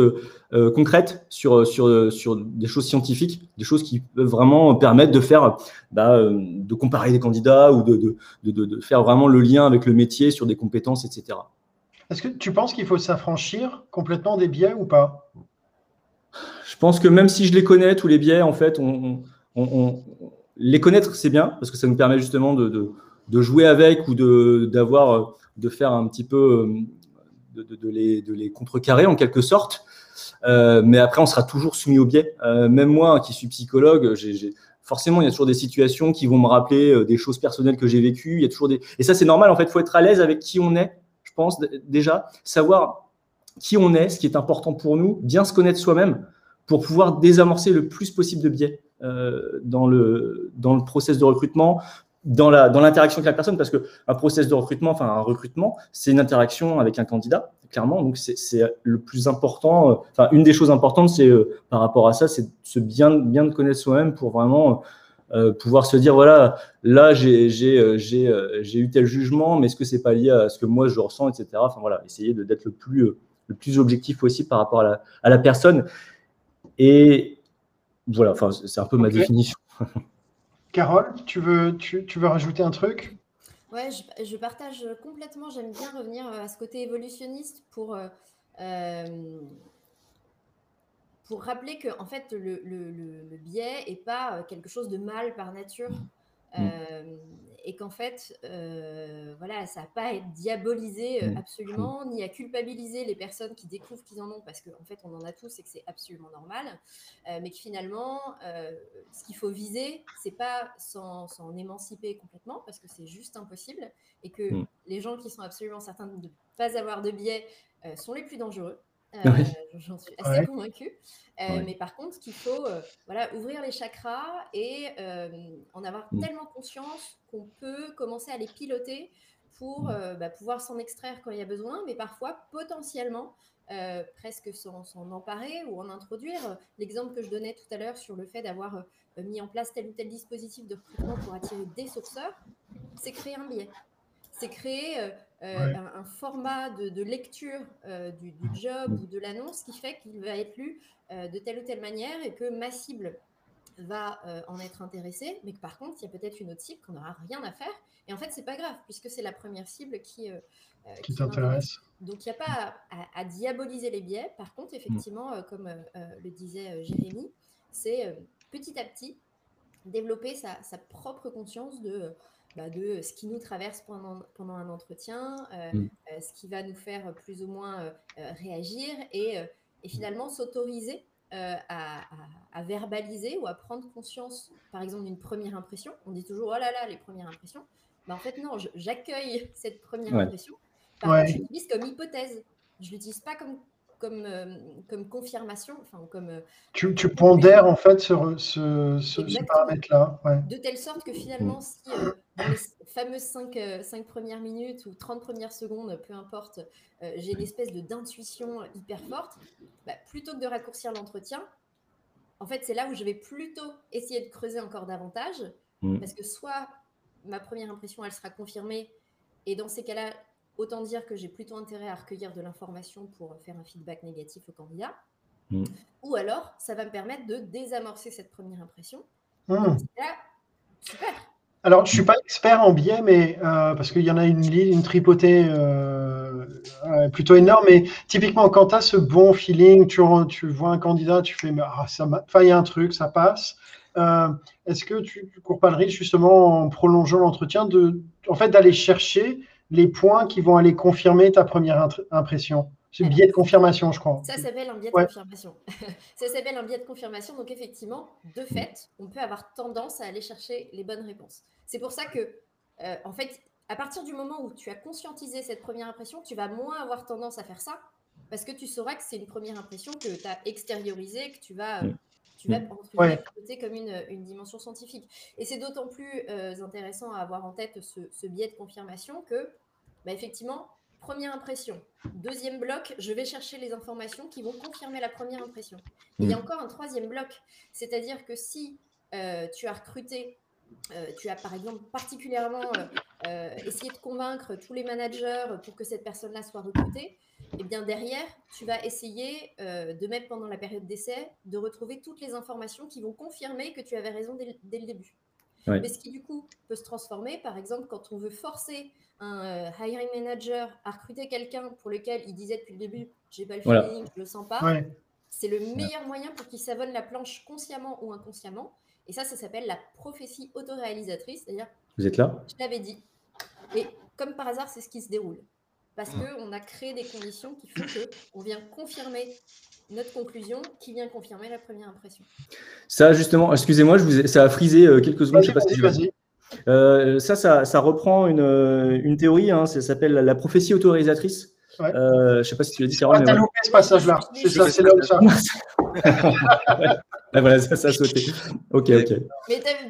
euh, concrètes sur, sur, sur des choses scientifiques, des choses qui peuvent vraiment permettre de faire, bah, euh, de comparer des candidats ou de, de, de, de- de faire vraiment le lien avec le métier sur des compétences, etc. Est-ce que tu penses qu'il faut s'affranchir complètement des biais ou pas? Je pense que même si je les connais, tous les biais, en fait, on, les connaître, c'est bien, parce que ça nous permet justement de, jouer avec ou de, d'avoir, euh, de faire un petit peu, euh, de, les, de les contrecarrer en quelque sorte. Euh, mais après, on sera toujours soumis aux biais. Même moi, qui suis psychologue, forcément, il y a toujours des situations qui vont me rappeler des choses personnelles que j'ai vécues. Il y a toujours des... Et ça, c'est normal, en fait, il faut être à l'aise avec qui on est, je pense, déjà, savoir qui on est, ce qui est important pour nous, bien se connaître soi-même pour pouvoir désamorcer le plus possible de biais euh, dans, le, dans le process de recrutement, dans la dans l'interaction avec la personne, parce qu'un process de recrutement, enfin un recrutement, c'est une interaction avec un candidat, clairement. Donc c'est le plus important. euh, Enfin, une des choses importantes, c'est euh, par rapport à ça, c'est se bien bien de connaître soi-même pour vraiment euh, pouvoir se dire voilà, là euh, j'ai euh, eu tel jugement, mais est-ce que c'est pas lié à ce que moi je ressens, etc. Enfin voilà, essayer d'être le plus euh, le plus objectif possible par rapport à la, à la personne. Et voilà, enfin, c'est un peu ma définition. *laughs* Carole, tu veux, tu, tu veux rajouter un truc? Ouais, je, je partage complètement. J'aime bien revenir euh, à ce côté évolutionniste pour, euh, euh, pour rappeler que en fait, le, le- le- le biais n'est pas quelque chose de mal par nature. Mm. Euh, et qu'en fait, euh, voilà, ça n'a pas à être diabolisé euh, Mm. absolument, ni à culpabiliser les personnes qui découvrent qu'ils en ont, parce qu'en fait, on en a tous et que c'est absolument normal. Euh, mais que finalement, ce qu'il faut viser, c'est pas s'en s'en émanciper complètement, parce que c'est juste impossible, et que Mm. les gens qui sont absolument certains de ne pas avoir de biais sont les plus dangereux. Euh, Oui. J'en suis assez Ouais. convaincue. Euh, Ouais. Mais par contre, qu'il faut euh, voilà, ouvrir les chakras et euh, en avoir Mm. tellement conscience qu'on peut commencer à les piloter pour Mm. bah, pouvoir s'en extraire quand il y a besoin, mais parfois potentiellement presque s'en s'en emparer ou en introduire. L'exemple que je donnais tout à l'heure sur le fait d'avoir mis en place tel ou tel dispositif de recrutement pour attirer des sourceurs, c'est créer un biais. C'est créer euh, Ouais. un, un format de, de lecture euh, du, du job ou de l'annonce qui fait qu'il va être lu euh, de telle ou telle manière et que ma cible va en être intéressée, mais que par contre, il y a peut-être une autre cible qu'on n'aura rien à faire. Et en fait, c'est pas grave, puisque c'est la première cible qui, qui m'intéresse. t'intéresse Donc, il n'y a pas à, diaboliser les biais. Par contre, effectivement, euh, comme le disait Jérémy, c'est petit à petit développer sa, sa propre conscience de, bah, de ce qui nous traverse pendant, pendant un entretien, euh, Mm. euh, ce qui va nous faire plus ou moins euh, euh, réagir et, euh, et finalement s'autoriser euh, à, à- à verbaliser ou à prendre conscience, par exemple, d'une première impression. On dit toujours, oh là là, les premières impressions. Bah, en fait, non, j'accueille *laughs* cette première Ouais. impression. Par Ouais. contre, je l'utilise comme hypothèse. Je l'utilise pas comme, comme, euh, comme confirmation, enfin, comme, euh, tu, tu pondères en fait ce, ce, paramètre-là. Ouais. de telle sorte que finalement, si euh, dans les fameuses 5, premières minutes ou 30 premières secondes, peu importe, euh, j'ai une espèce de d'intuition hyper forte, bah, plutôt que de raccourcir l'entretien, en fait, c'est là où je vais plutôt essayer de creuser encore davantage, Mm. parce que soit ma première impression, elle sera confirmée, et dans ces cas-là, autant dire que j'ai plutôt intérêt à recueillir de l'information pour faire un feedback négatif au candidat, Mm. ou alors ça va me permettre de désamorcer cette première impression. Et Là, super. Alors, je suis pas expert en biais, mais euh, parce qu'il y en a une, une tripotée euh, plutôt énorme. Mais typiquement, quand tu as ce bon feeling, tu, vois un candidat, tu fais, ah, ça il y un truc, ça passe. Euh, Est-ce que tu ne cours pas le risque, justement, en prolongeant l'entretien, en fait, d'aller chercher les points qui vont aller confirmer ta première impression? C'est biais de confirmation, je crois. Ça s'appelle un biais de Ouais. confirmation. *laughs* ça s'appelle un biais de confirmation. Donc effectivement, de fait, on peut avoir tendance à aller chercher les bonnes réponses. C'est pour ça que, euh, en fait, à partir du moment où tu as conscientisé cette première impression, tu vas moins avoir tendance à faire ça parce que tu sauras que c'est une première impression que tu as extériorisée, que tu vas, euh, tu vas entre Ouais. comme une, une dimension scientifique. Et c'est d'autant plus euh, intéressant à avoir en tête ce, ce biais de confirmation que, bah, effectivement, première impression. Deuxième bloc, je vais chercher les informations qui vont confirmer la première impression. Il y a encore un troisième bloc, c'est-à-dire que si euh, tu as recruté, euh, tu as par exemple particulièrement euh, essayé de convaincre tous les managers pour que cette personne-là soit recrutée, et eh bien derrière, tu vas essayer de mettre pendant la période d'essai, de retrouver toutes les informations qui vont confirmer que tu avais raison dès, le début. Mais ce qui du coup peut se transformer, par exemple, quand on veut forcer un hiring manager à recruter quelqu'un pour lequel il disait depuis le début, j'ai pas le feeling, je le sens pas, c'est le meilleur moyen pour qu'il savonne la planche consciemment ou inconsciemment. Et ça, ça s'appelle la prophétie autoréalisatrice. C'est-à-dire, vous êtes là? Je l'avais dit. Et comme par hasard, c'est ce qui se déroule. Parce qu'on a créé des conditions qui font qu'on vient confirmer notre conclusion, qui vient confirmer la première impression. Ça, justement, excusez-moi, ça a frisé euh, quelques secondes. Je sais pas si euh, ça, ça, reprend une, une théorie, hein, ça s'appelle la prophétie autorisatrice. Ouais. Euh, je ne sais pas si tu l'as dit, Carole. Ah, t'as loupé ce passage-là. C'est ça, c'est là où ça. *laughs* *laughs* ah, voilà, ça, ça a sauté. Ok, ok.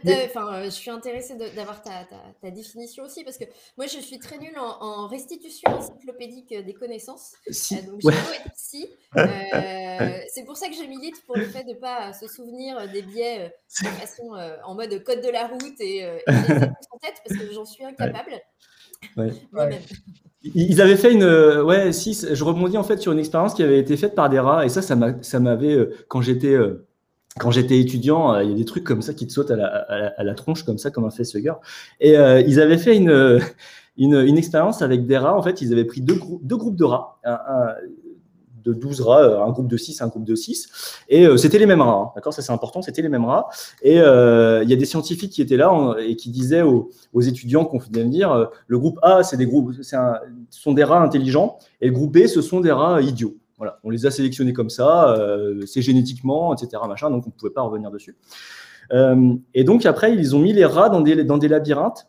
Mais, enfin, je suis intéressée d'avoir ta, ta, ta, définition aussi, parce que moi, je suis très nulle en, en restitution encyclopédique des connaissances. Si. Euh, donc, psy. *laughs* Euh, c'est pour ça que je milite pour le fait de ne pas se souvenir des biais de façon en mode code de la route et, et en tête, parce que j'en suis incapable. Ouais. *laughs* Ouais. Ils avaient fait une. Euh, ouais, si, je rebondis en fait sur une expérience qui avait été faite par des rats. Et ça, ça m'avait. Euh, quand j'étais. Euh, quand j'étais étudiant, il y a des trucs comme ça qui te sautent à la, tronche, comme ça, comme un facehugger. Et ils avaient fait *laughs* une, expérience avec des rats. En fait, ils avaient pris deux, groupes de rats. un, de 12 rats, euh, un groupe de 6, un groupe de 6. Et euh, c'était les mêmes rats, hein. d'accord Ça, c'est important, c'était les mêmes rats. Et euh, il y a des scientifiques qui étaient là et qui disaient aux, étudiants qu'on venait de dire le groupe A, des groupes, un, ce sont des rats intelligents, et le groupe B, ce sont des rats idiots. Voilà, on les a sélectionnés comme ça, c'est génétiquement, etc. Machin, donc on ne pouvait pas revenir dessus. et donc après, ils ont mis les rats dans des, dans des labyrinthes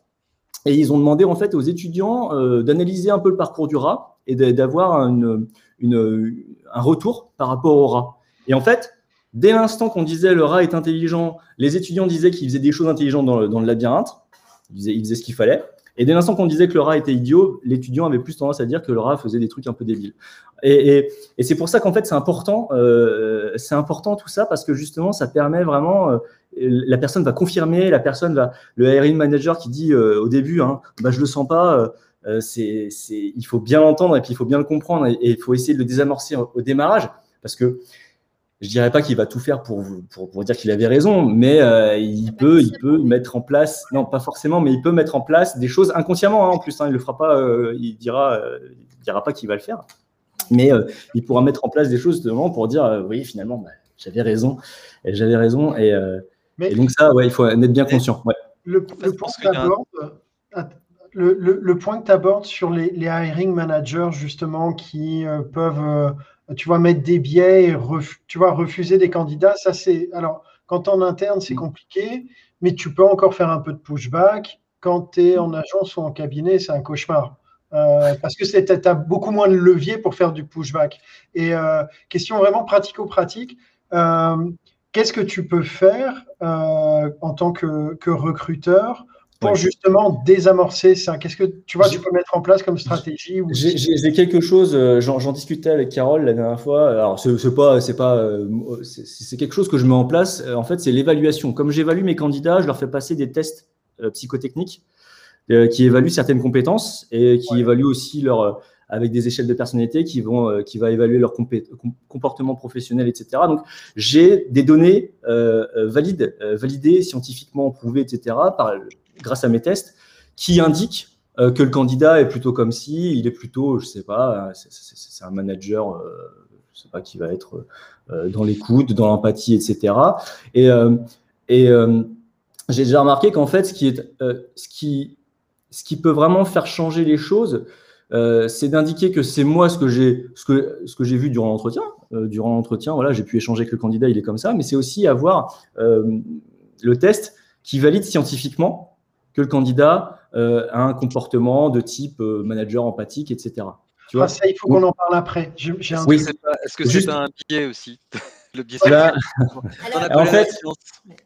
et ils ont demandé en fait aux étudiants d'analyser un peu le parcours du rat et d'avoir une, un retour par rapport au rat. Et en fait, dès l'instant qu'on disait le rat est intelligent, les étudiants disaient qu'il faisait des choses intelligentes dans le, labyrinthe, il faisait, ce qu'il fallait. Et dès l'instant qu'on disait que le rat était idiot, l'étudiant avait plus tendance à dire que le rat faisait des trucs un peu débiles. Et, c'est pour ça qu'en fait, c'est important, euh, c'est important tout ça parce que justement, ça permet vraiment, euh, la personne va confirmer, la personne va, le hiring manager qui dit euh, au début, hein, bah, je le sens pas, euh, c'est, il faut bien l'entendre et puis il faut bien le comprendre et, il faut essayer de le désamorcer au, démarrage parce que je dirais pas qu'il va tout faire pour, pour, pour dire qu'il avait raison, mais euh, il peut, il peut mettre en place, non pas forcément, mais il peut mettre en place des choses inconsciemment hein, en plus. Hein, il le fera pas, euh, il dira, il dira pas qu'il va le faire, mais il pourra mettre en place des choses justement pour dire, oui finalement, bah, j'avais raison, et j'avais raison, et, et, donc ça, ouais, il faut en être bien conscient. Ouais. Le, le point le, point que tu abordes sur les, hiring managers, justement, qui euh, peuvent, euh, tu vois, mettre des biais et tu vois, refuser des candidats, ça c'est. Alors, quand en interne, c'est mm. compliqué, mais tu peux encore faire un peu de pushback. Quand tu es en agence ou en cabinet, c'est un cauchemar. Euh, parce que tu as beaucoup moins de levier pour faire du pushback. Et question vraiment pratico-pratique, qu'est-ce que tu peux faire en tant que, que recruteur pour justement désamorcer ça Qu'est-ce que tu vois, tu peux mettre en place comme stratégie J'ai quelque chose, euh, j'en discutais avec Carole la dernière fois. Alors, c'est pas, c'est pas, euh, c'est quelque chose que je mets en place. En fait, c'est l'évaluation. Comme j'évalue mes candidats, je leur fais passer des tests euh, psychotechniques qui évaluent certaines compétences et qui évaluent aussi leur avec des échelles de personnalité qui vont qui va évaluer leur comportement professionnel, etc. Donc j'ai des données valides, validées, scientifiquement prouvées, etc. par grâce à mes tests, qui indiquent euh, que le candidat est plutôt comme si, il est plutôt, je sais pas, c'est un manager, euh, je sais pas, qui va être euh, dans l'écoute, dans l'empathie, etc. Et, j'ai déjà remarqué qu'en fait, ce qui, peut vraiment faire changer les choses, c'est d'indiquer que c'est moi ce que j'ai ce que, ce que j'ai vu durant l'entretien. durant l'entretien, voilà, j'ai pu échanger avec le candidat, il est comme ça, mais c'est aussi avoir le test qui valide scientifiquement que le candidat euh, a un comportement de type euh, manager empathique, etc. Tu vois ah, ça, il faut qu'on en parle après. Oui, est-ce que c'est un biais aussi *laughs* Le biais Bah, *laughs* On Alors, en fait-.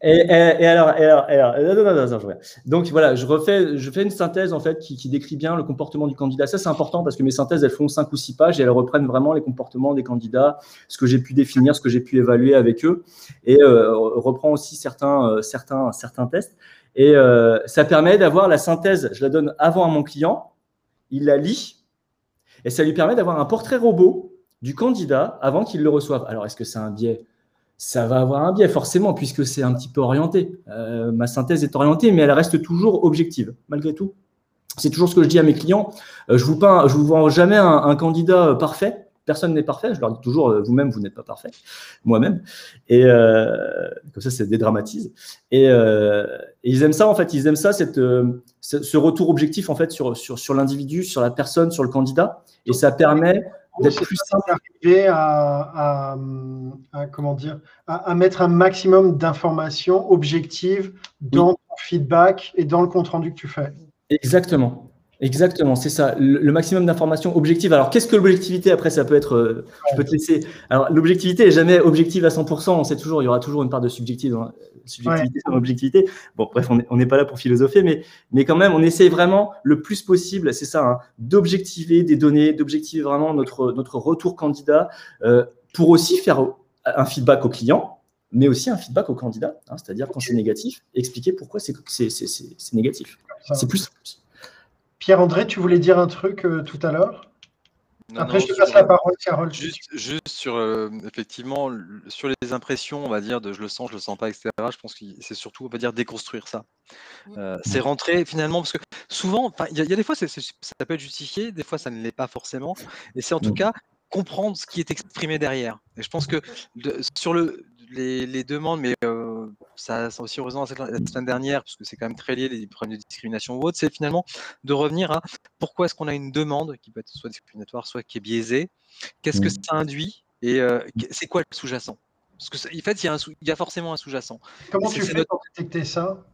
Et, et- et alors, et alors, et alors- non, non, non, non, je donc voilà, je refais, je fais une synthèse en fait qui, qui décrit bien le comportement du candidat. Ça c'est important parce que mes synthèses elles font cinq ou six pages et elles reprennent vraiment les comportements des candidats, ce que j'ai pu définir, ce que j'ai pu évaluer avec eux et euh, reprend aussi certains, euh, certains, certains tests. Et euh, ça permet d'avoir la synthèse. Je la donne avant à mon client, il la lit et ça lui permet d'avoir un portrait robot du candidat avant qu'il le reçoive. Alors est-ce que c'est un biais? Ça va avoir un biais forcément puisque c'est un petit peu orienté. Euh, ma synthèse est orientée, mais elle reste toujours objective malgré tout. C'est toujours ce que je dis à mes clients. Euh, je vous peins, je vous vends jamais un, candidat parfait. Personne n'est parfait. Je leur dis toujours, euh, vous-même, vous n'êtes pas parfait, moi-même. Et euh, comme ça, ça dédramatise. Et, euh, et ils aiment ça en fait. Ils aiment ça, cette, ce, retour objectif en fait sur sur, sur l'individu, sur la personne, sur le candidat. Et ça permet d'être plus simple. c'est arriver à, à- à- comment dire, à, à mettre un maximum d'informations objectives dans ton feedback et dans le compte rendu que tu fais. Exactement. Exactement, c'est ça, le, le maximum d'informations objectives. Alors, qu'est-ce que l'objectivité Après, ça peut être, euh, je peux te laisser. Alors, l'objectivité est jamais objective à 100%. On sait toujours, il y aura toujours une part de subjective dans, subjectivité dans l'objectivité. Bon, bref, on n'est n'est pas là pour philosopher, mais, mais quand même, on essaie vraiment le plus possible, c'est ça, hein, d'objectiver des données, d'objectiver vraiment notre, notre retour candidat euh, pour aussi faire un feedback au client, mais aussi un feedback au candidat. hein, C'est-à-dire, quand c'est négatif, expliquer pourquoi c'est c'est- c'est- c'est- c'est négatif. C'est plus simple. Pierre-André, tu voulais dire un truc euh, tout à l'heure? Non, Après, non, je te passe la parole, Carole. Juste, juste sur euh, effectivement sur les impressions, on va dire de je le sens, je le sens pas, etc. Je pense que c'est surtout on va dire déconstruire ça. Euh, c'est rentrer finalement parce que souvent, enfin, il y, a il y a des fois c'est- c'est- ça peut être justifié, des fois ça ne l'est pas forcément. Et c'est en tout Mm. cas comprendre ce qui est exprimé derrière. Et je pense que de- sur le les, les demandes, mais euh, ça, ça a aussi raison la semaine dernière, parce que c'est quand même très lié les problèmes de discrimination ou autre, c'est finalement de revenir à pourquoi est-ce qu'on a une demande qui peut être soit discriminatoire, soit qui est biaisée, qu'est-ce que Mm. ça induit? Et euh, c'est quoi le sous-jacent? Parce que en fait, il y, a un sous- il y a forcément un sous-jacent. Comment tu fais notre- pour détecter ça?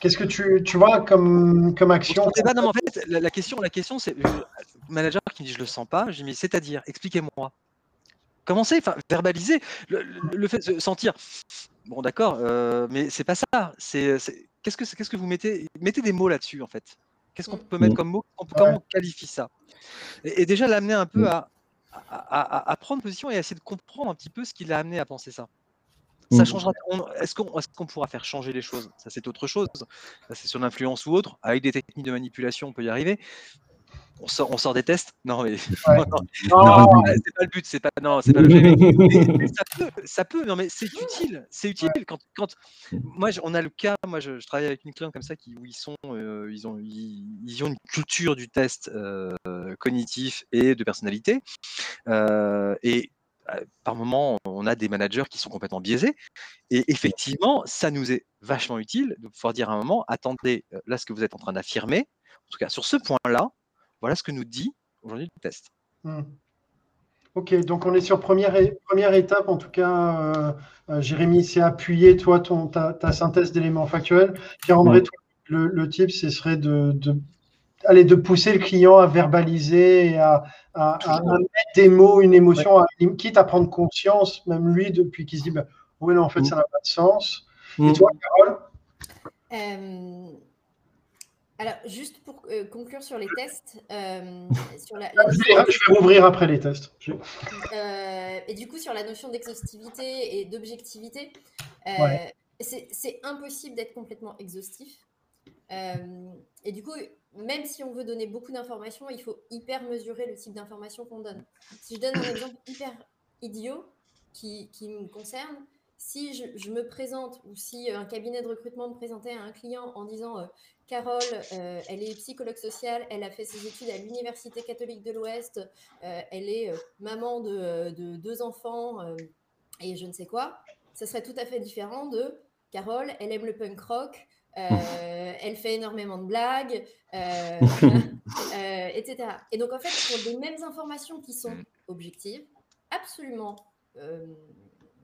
Qu'est-ce que tu, tu vois comme, comme action? On sait pas, non, mais en fait, la, la question, la question, c'est le manager qui me dit je le sens pas. Je dis mais c'est-à-dire, expliquez-moi. Commencez, enfin verbaliser le, le- le fait de sentir. Bon, d'accord, euh, mais c'est pas ça. C'est c'est- qu'est-ce que qu'est-ce que vous mettez Mettez des mots là-dessus en fait. Qu'est-ce qu'on peut mettre Mm. comme mot Ouais. Comment on qualifie ça? Et, et déjà l'amener un peu Mm. à, à, à- à prendre position et à essayer de comprendre un petit peu ce qui l'a amené à penser ça. Ça Mm. changera. Est-ce qu'on est qu'on pourra faire changer les choses? Ça, c'est autre chose. C'est sur l'influence ou autre. Avec des techniques de manipulation, on peut y arriver. On sort, on sort des tests Non, mais Ouais. *laughs* non, c'est pas le but. C'est pas non, c'est pas le but. Mais- mais ça peut, ça peut. Non, mais c'est *laughs* utile. C'est utile quand, quand. Moi, on a le cas. Moi, je, je travaille avec une cliente comme ça qui où ils sont, euh, ils ont, ils, ils ont une culture du test euh, cognitif et de personnalité. Euh, et par moment, on a des managers qui sont complètement biaisés. Et effectivement, ça nous est vachement utile de pouvoir dire à un moment, attendez, là, ce que vous êtes en train d'affirmer, en tout cas sur ce point-là, voilà ce que nous dit aujourd'hui le test. Hmm. Ok, donc on est sur première, première étape, en tout cas, euh, euh, Jérémy, c'est appuyer, toi, ton, ta, ta synthèse d'éléments factuels. Pierre-André, Ouais. le, le type, ce serait de, de, allez, de pousser le client à verbaliser et à, à- à- à mettre des mots, une émotion, à- quitte à prendre conscience, même lui, depuis qu'il se dit, bah, oui, non, en fait, Mm. ça n'a pas de sens. Et Mm. toi, Carole? Euh, alors, juste pour euh, conclure sur les tests, euh, *laughs* sur la, la je vais, je vais rouvrir après les tests. Je- Euh, et du coup, sur la notion d'exhaustivité et d'objectivité, euh, Ouais. c'est impossible d'être complètement exhaustif. Euh, et du coup, même si on veut donner beaucoup d'informations, il faut hyper mesurer le type d'informations qu'on donne. Si je donne un exemple hyper idiot qui, qui me concerne, si je, je me présente ou si un cabinet de recrutement me présentait à un client en disant euh, Carole, euh, elle est psychologue sociale, elle a fait ses études à l'Université catholique de l'Ouest, euh, elle est euh, maman de, de deux enfants et je ne sais quoi, ça serait tout à fait différent de Carole, elle aime le punk rock, euh, elle fait énormément de blagues, euh, *laughs* euh, etc. Et donc en fait, pour des mêmes informations qui sont objectives, absolument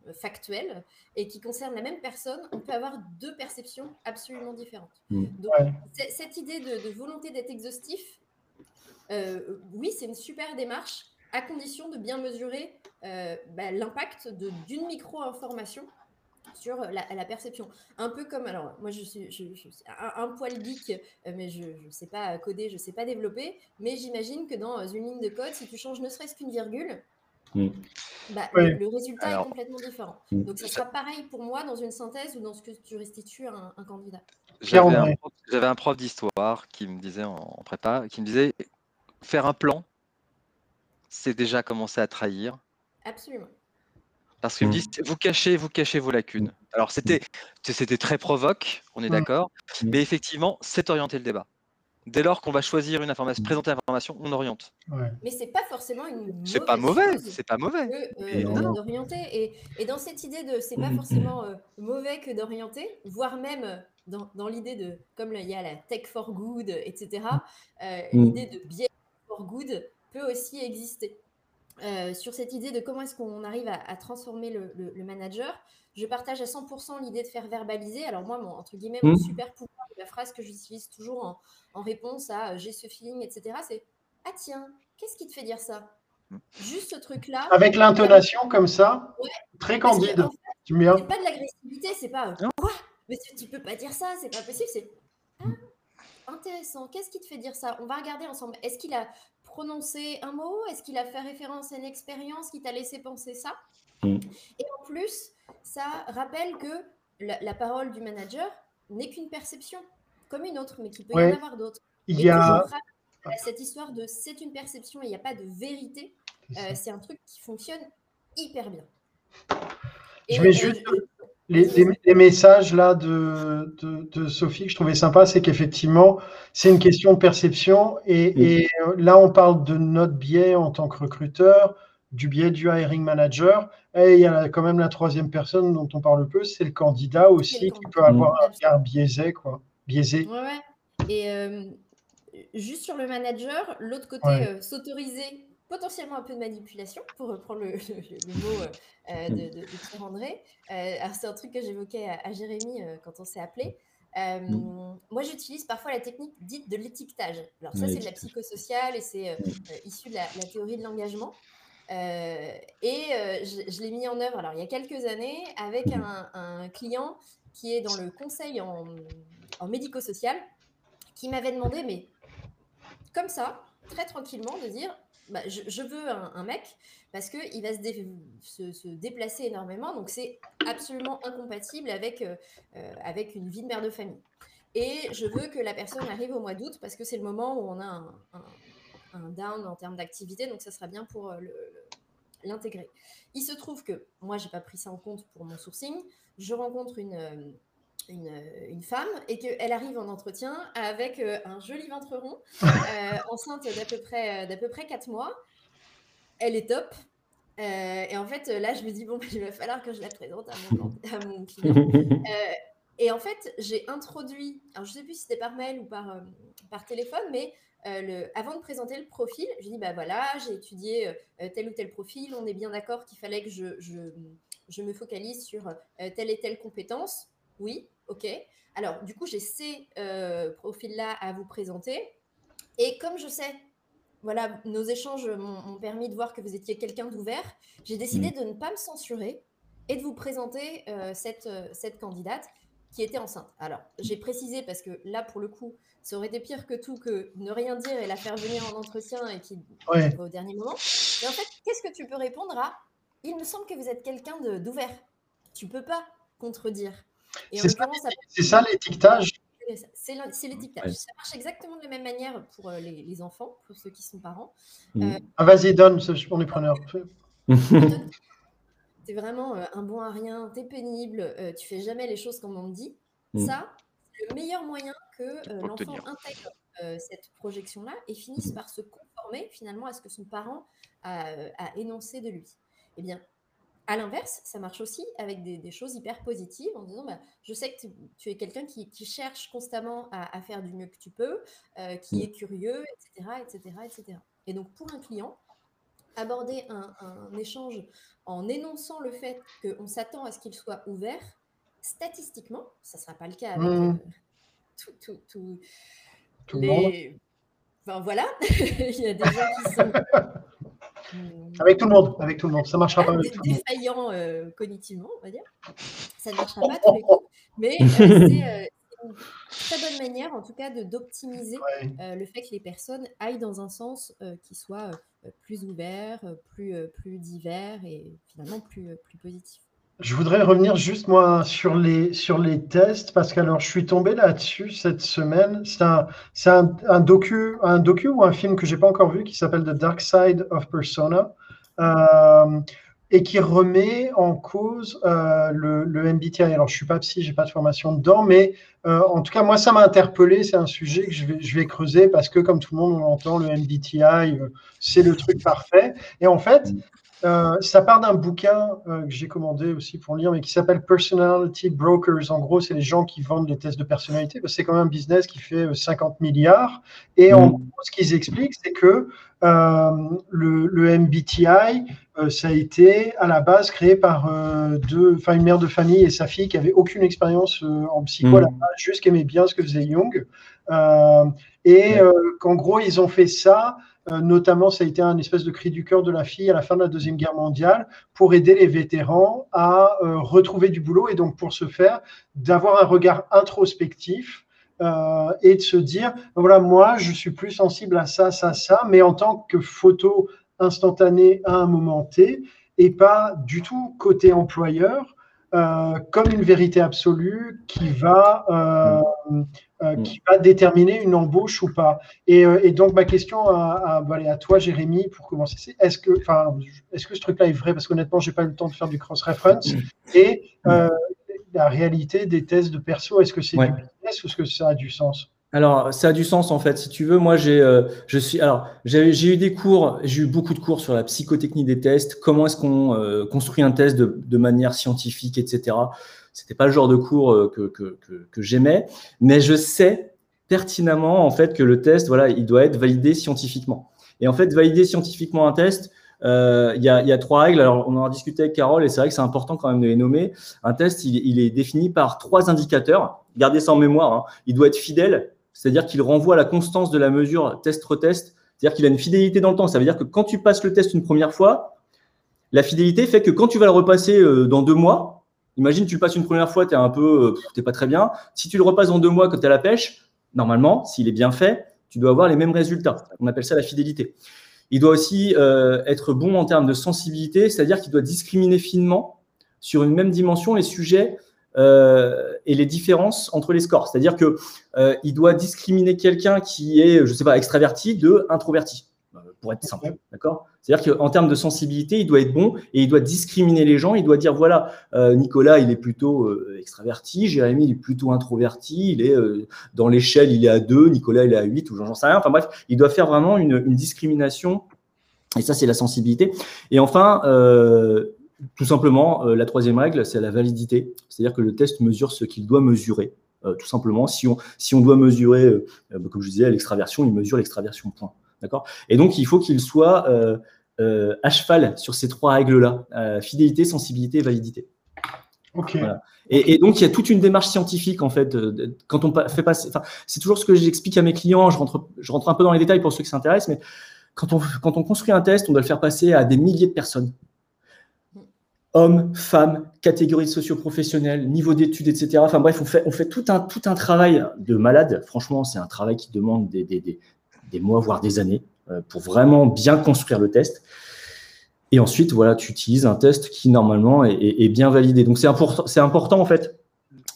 euh, factuelles et qui concernent la même personne, on peut avoir deux perceptions absolument différentes. Mm. Donc Ouais. cette idée de, de volonté d'être exhaustif, euh, oui, c'est une super démarche, à condition de bien mesurer bah, l'impact d'une micro-information sur la, perception. Un peu comme, alors moi je suis, un, poil geek, mais je ne sais pas coder, je ne sais pas développer, mais j'imagine que dans une ligne de code, si tu changes ne serait-ce qu'une virgule, mm. bah, le, résultat est complètement différent. Mm. Donc ça sera pareil pour moi dans une synthèse ou dans ce que tu restitues à un, candidat. J'avais un, prof d'histoire qui me disait en prépa, qui me disait faire un plan, c'est déjà commencer à trahir. Absolument. Parce qu'il me dit, mmh. vous cachez, vous cachez vos lacunes. Alors c'était, c'était très provoque, on est d'accord, mais effectivement, c'est orienter le débat. Dès lors qu'on va choisir une information, présenter l'information, on oriente. Mais c'est pas forcément une C'est pas mauvais, c'est pas mauvais. Euh, d'orienter. Et, dans cette idée de c'est pas forcément euh, mauvais que d'orienter, voire même euh, dans, dans l'idée de, comme il y a la tech for good, etc., l'idée de biais for good peut aussi exister. Euh, sur cette idée de comment est-ce qu'on arrive à, transformer le, manager, je partage à 100% l'idée de faire verbaliser. Alors moi, mon, entre guillemets, mon mmh. super pouvoir, la phrase que j'utilise toujours en, réponse à euh, j'ai ce feeling, etc., c'est ah tiens, qu'est-ce qui te fait dire ça mmh. Juste ce truc-là. Avec l'intonation comme ça, très candide. c'est pas de l'agressivité, c'est pas quoi Mais tu, peux pas dire ça, c'est pas possible. C'est ah, intéressant. Qu'est-ce qui te fait dire ça? On va regarder ensemble. Est-ce qu'il a prononcé un mot? Est-ce qu'il a fait référence à une expérience qui t'a laissé penser ça? Mm. Et en plus, ça rappelle que la, parole du manager n'est qu'une perception, comme une autre, mais qu'il peut y en avoir d'autres. Il y a cette histoire de c'est une perception et il n'y a pas de vérité. Euh, c'est un truc qui fonctionne hyper bien. je vais juste les, messages là de, de, Sophie que je trouvais sympa, c'est qu'effectivement, c'est une question de perception. Et, euh, là, on parle de notre biais en tant que recruteur, du biais du hiring manager. Et il y a quand même la troisième personne dont on parle peu, c'est le candidat aussi, qui peut avoir un regard biaisé. Quoi. biaisé. Ouais, Et euh, juste sur le manager, l'autre côté, euh, s'autoriser potentiellement un peu de manipulation, pour reprendre le, *laughs* mot euh, euh, de, de, Pierre André. Euh, alors, c'est un truc que j'évoquais à, Jérémy quand on s'est appelé. Mm. Moi, j'utilise parfois la technique dite de l'étiquetage. Alors, ça, c'est de la psychosociale et c'est issu de la, théorie de l'engagement. Et je, l'ai mis en œuvre alors, il y a quelques années avec un, client qui est dans le conseil en, médico-social qui m'avait demandé, mais comme ça, très tranquillement, de dire bah, je, veux un, mec parce qu'il va se, déplacer énormément, donc c'est absolument incompatible avec, euh, euh, avec une vie de mère de famille. Et je veux que la personne arrive au mois d'août parce que c'est le moment où on a un, down en termes d'activité, donc ça sera bien pour euh, l'intégrer. Il se trouve que moi, j'ai pas pris ça en compte pour mon sourcing. Je rencontre une, une, femme et qu'elle arrive en entretien avec euh, un joli ventre rond, *laughs* euh, enceinte d'à peu, près, euh, d'à peu près 4 mois. Elle est top. et en fait, là, je me dis, bon, il va falloir que je la présente à mon, à mon client. *laughs* et en fait, j'ai introduit, alors je ne sais plus si c'était par mail ou par, par téléphone, mais le, avant de présenter le profil, j'ai dit, bah voilà, j'ai étudié tel ou tel profil, on est bien d'accord qu'il fallait que je, je, je, me focalise sur telle et telle compétence. Oui, OK. Alors, du coup, j'ai ces euh, profils-là à vous présenter. Et comme je sais, voilà, nos échanges m'ont permis de voir que vous étiez quelqu'un d'ouvert, j'ai décidé mm. de ne pas me censurer et de vous présenter euh, cette, euh, cette candidate qui était enceinte. Alors, j'ai précisé parce que là, pour le coup, ça aurait été pire que tout que ne rien dire et la faire venir en entretien et qui au dernier moment. Mais en fait, qu'est-ce que tu peux répondre à? Il me semble que vous êtes quelqu'un d'ouvert. Tu peux pas contredire. C'est ça, l'étiquetage? C'est l'étiquetage. Ça marche exactement de la même manière pour euh, les, enfants, pour ceux qui sont parents. Mm. Euh, ah, vas-y, donne, on est preneur. Es vraiment euh, un bon à rien, tu es pénible, tu fais jamais les choses comme on te dit. Mm. Ça, c'est le meilleur moyen que l'enfant intègre cette projection-là et finisse mm. par se conformer finalement à ce que son parent a, a énoncé de lui. Eh bien, à l'inverse, ça marche aussi avec des, choses hyper positives en disant bah, Je sais que tu, es quelqu'un qui, cherche constamment à, faire du mieux que tu peux, euh, qui mmh. est curieux, etc., etc., etc. Et donc, pour un client, aborder un, échange en énonçant le fait qu'on s'attend à ce qu'il soit ouvert, statistiquement, ça ne sera pas le cas avec mmh. euh, tout, tout, tout, les... Enfin, voilà, *laughs* il y a des gens qui sont *laughs* Avec tout le monde, avec tout le monde. Ça ne marchera pas avec tout le monde. *laughs* Défaillant euh, cognitivement, on va dire. Ça ne marchera pas tous les coups. Mais euh, c'est une très bonne manière, en tout cas, d'optimiser le fait que les personnes aillent dans un sens qui soit plus ouvert, plus, plus divers et finalement plus, plus positif. Je voudrais revenir juste moi sur les, sur les tests parce que alors je suis tombé là-dessus cette semaine. C'est un, un, un, docu, un docu ou un film que j'ai pas encore vu qui s'appelle The Dark Side of Persona euh, et qui remet en cause euh, le, MBTI. Alors je suis pas psy, j'ai pas de formation dedans, mais euh, en tout cas moi ça m'a interpellé. C'est un sujet que je vais, je vais creuser parce que comme tout le monde on entend le MBTI, euh, c'est le truc parfait. Et en fait euh, ça part d'un bouquin euh, que j'ai commandé aussi pour lire, mais qui s'appelle Personality Brokers. En gros, c'est les gens qui vendent des tests de personnalité. C'est quand même un business qui fait 50 euh, milliards. Et en mm. gros, ce qu'ils expliquent, c'est que le, le, MBTI, ça a été à la base créé par deux, une mère de famille et sa fille qui n'avaient aucune expérience en psycho à la mm. base, juste qui aimaient bien ce que faisait Jung. et qu'en gros, ils ont fait ça notamment, ça a été un espèce de cri du cœur de la fille à la fin de la Deuxième Guerre mondiale pour aider les vétérans à euh, retrouver du boulot et donc pour ce faire, d'avoir un regard introspectif euh, et de se dire, voilà, moi, je suis plus sensible à ça, ça, ça, mais en tant que photo instantanée à un moment T et pas du tout côté employeur. Comme une vérité absolue qui va euh, mm. qui va déterminer une embauche ou pas. Et, euh, et donc, ma question à, à, à, toi, Jérémy, pour commencer, c'est est-ce que, est que ce truc-là est vrai? Parce qu'honnêtement, je n'ai pas eu le temps de faire du cross-reference. Mm. Et euh, la réalité des tests de perso, est-ce que c'est du business ou est-ce que ça a du sens? Alors, ça a du sens en fait. Si tu veux, moi, j'ai, je suis, alors, j'ai, eu des cours, j'ai eu beaucoup de cours sur la psychotechnie des tests, comment est-ce qu'on construit un test de, de, manière scientifique, etc. C'était pas le genre de cours euh, que, que, que, j'aimais, mais je sais pertinemment en fait que le test, voilà, il doit être validé scientifiquement. Et en fait, valider scientifiquement un test, euh, il y, a, y, a, trois règles. Alors, on en a discuté avec Carole et c'est vrai que c'est important quand même de les nommer. Un test, il, il, est défini par trois indicateurs. Gardez ça en mémoire. Hein. Il doit être fidèle, c'est-à-dire qu'il renvoie la constance de la mesure test-retest, c'est-à-dire qu'il a une fidélité dans le temps. Ça veut dire que quand tu passes le test une première fois, la fidélité fait que quand tu vas le repasser euh, dans deux mois, Imagine, tu le passes une première fois, tu es un peu, euh, t'es pas très bien. Si tu le repasses en deux mois quand tu à la pêche, normalement, s'il est bien fait, tu dois avoir les mêmes résultats. On appelle ça la fidélité. Il doit aussi euh, être bon en termes de sensibilité, c'est-à-dire qu'il doit discriminer finement sur une même dimension les sujets euh, et les différences entre les scores. C'est-à-dire que il doit discriminer quelqu'un qui est, je sais pas, extraverti de introverti pour être simple. D'accord? C'est-à-dire qu'en termes de sensibilité, il doit être bon et il doit discriminer les gens. Il doit dire voilà, euh, Nicolas, il est plutôt euh, extraverti, Jérémy, il est plutôt introverti, il est euh, dans l'échelle, il est à 2, Nicolas, il est à 8 ou j'en sais rien. Enfin bref, il doit faire vraiment une, une discrimination. Et ça, c'est la sensibilité. Et enfin, tout simplement, la troisième règle, c'est la validité. C'est-à-dire que le test mesure ce qu'il doit mesurer. tout simplement, si on, si on doit mesurer, comme je disais, l'extraversion, il mesure l'extraversion, point. D'accord? Et donc, il faut qu'il soit euh, euh, à cheval sur ces trois règles-là euh, fidélité, sensibilité, validité. Ok. Et, donc, il y a toute une démarche scientifique, en fait, quand on fait passer. C'est toujours ce que j'explique à mes clients. Je rentre, je rentre un peu dans les détails pour ceux qui s'intéressent, mais quand on, quand on construit un test, on doit le faire passer à des milliers de personnes hommes, femmes, catégories socio-professionnelles, niveau d'études, etc. Enfin bref, on fait, tout, un, travail de malade. Franchement, c'est un travail qui demande des, mois, voire des années, euh, pour vraiment bien construire le test. Et ensuite, voilà, tu utilises un test qui normalement est, bien validé. Donc c'est important, important en fait.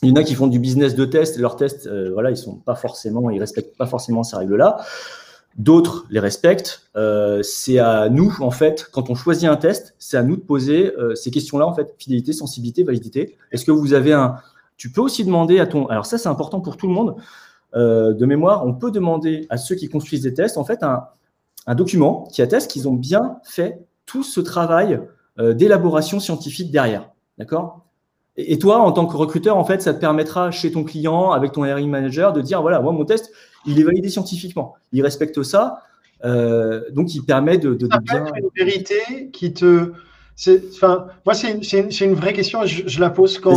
Il y en a qui font du business de test, leurs tests, euh, voilà, ils sont pas forcément, ils respectent pas forcément ces règles-là. D'autres les respectent. Euh, c'est à nous, en fait, quand on choisit un test, c'est à nous de poser ces questions-là, en fait, fidélité, sensibilité, validité. Est-ce que vous avez un. Tu peux aussi demander à ton. Alors, ça, c'est important pour tout le monde. Euh, de mémoire, on peut demander à ceux qui construisent des tests, en fait, un, document qui atteste qu'ils ont bien fait tout ce travail euh, d'élaboration scientifique derrière. D'accord? Et, toi, en tant que recruteur, en fait, ça te permettra chez ton client, avec ton hiring manager, de dire voilà, moi, mon test, il est validé scientifiquement. Il respecte ça. Euh, donc, il permet de, de, bien. une vérité qui te. Enfin, moi, c'est une, vraie question. Je, je la pose quand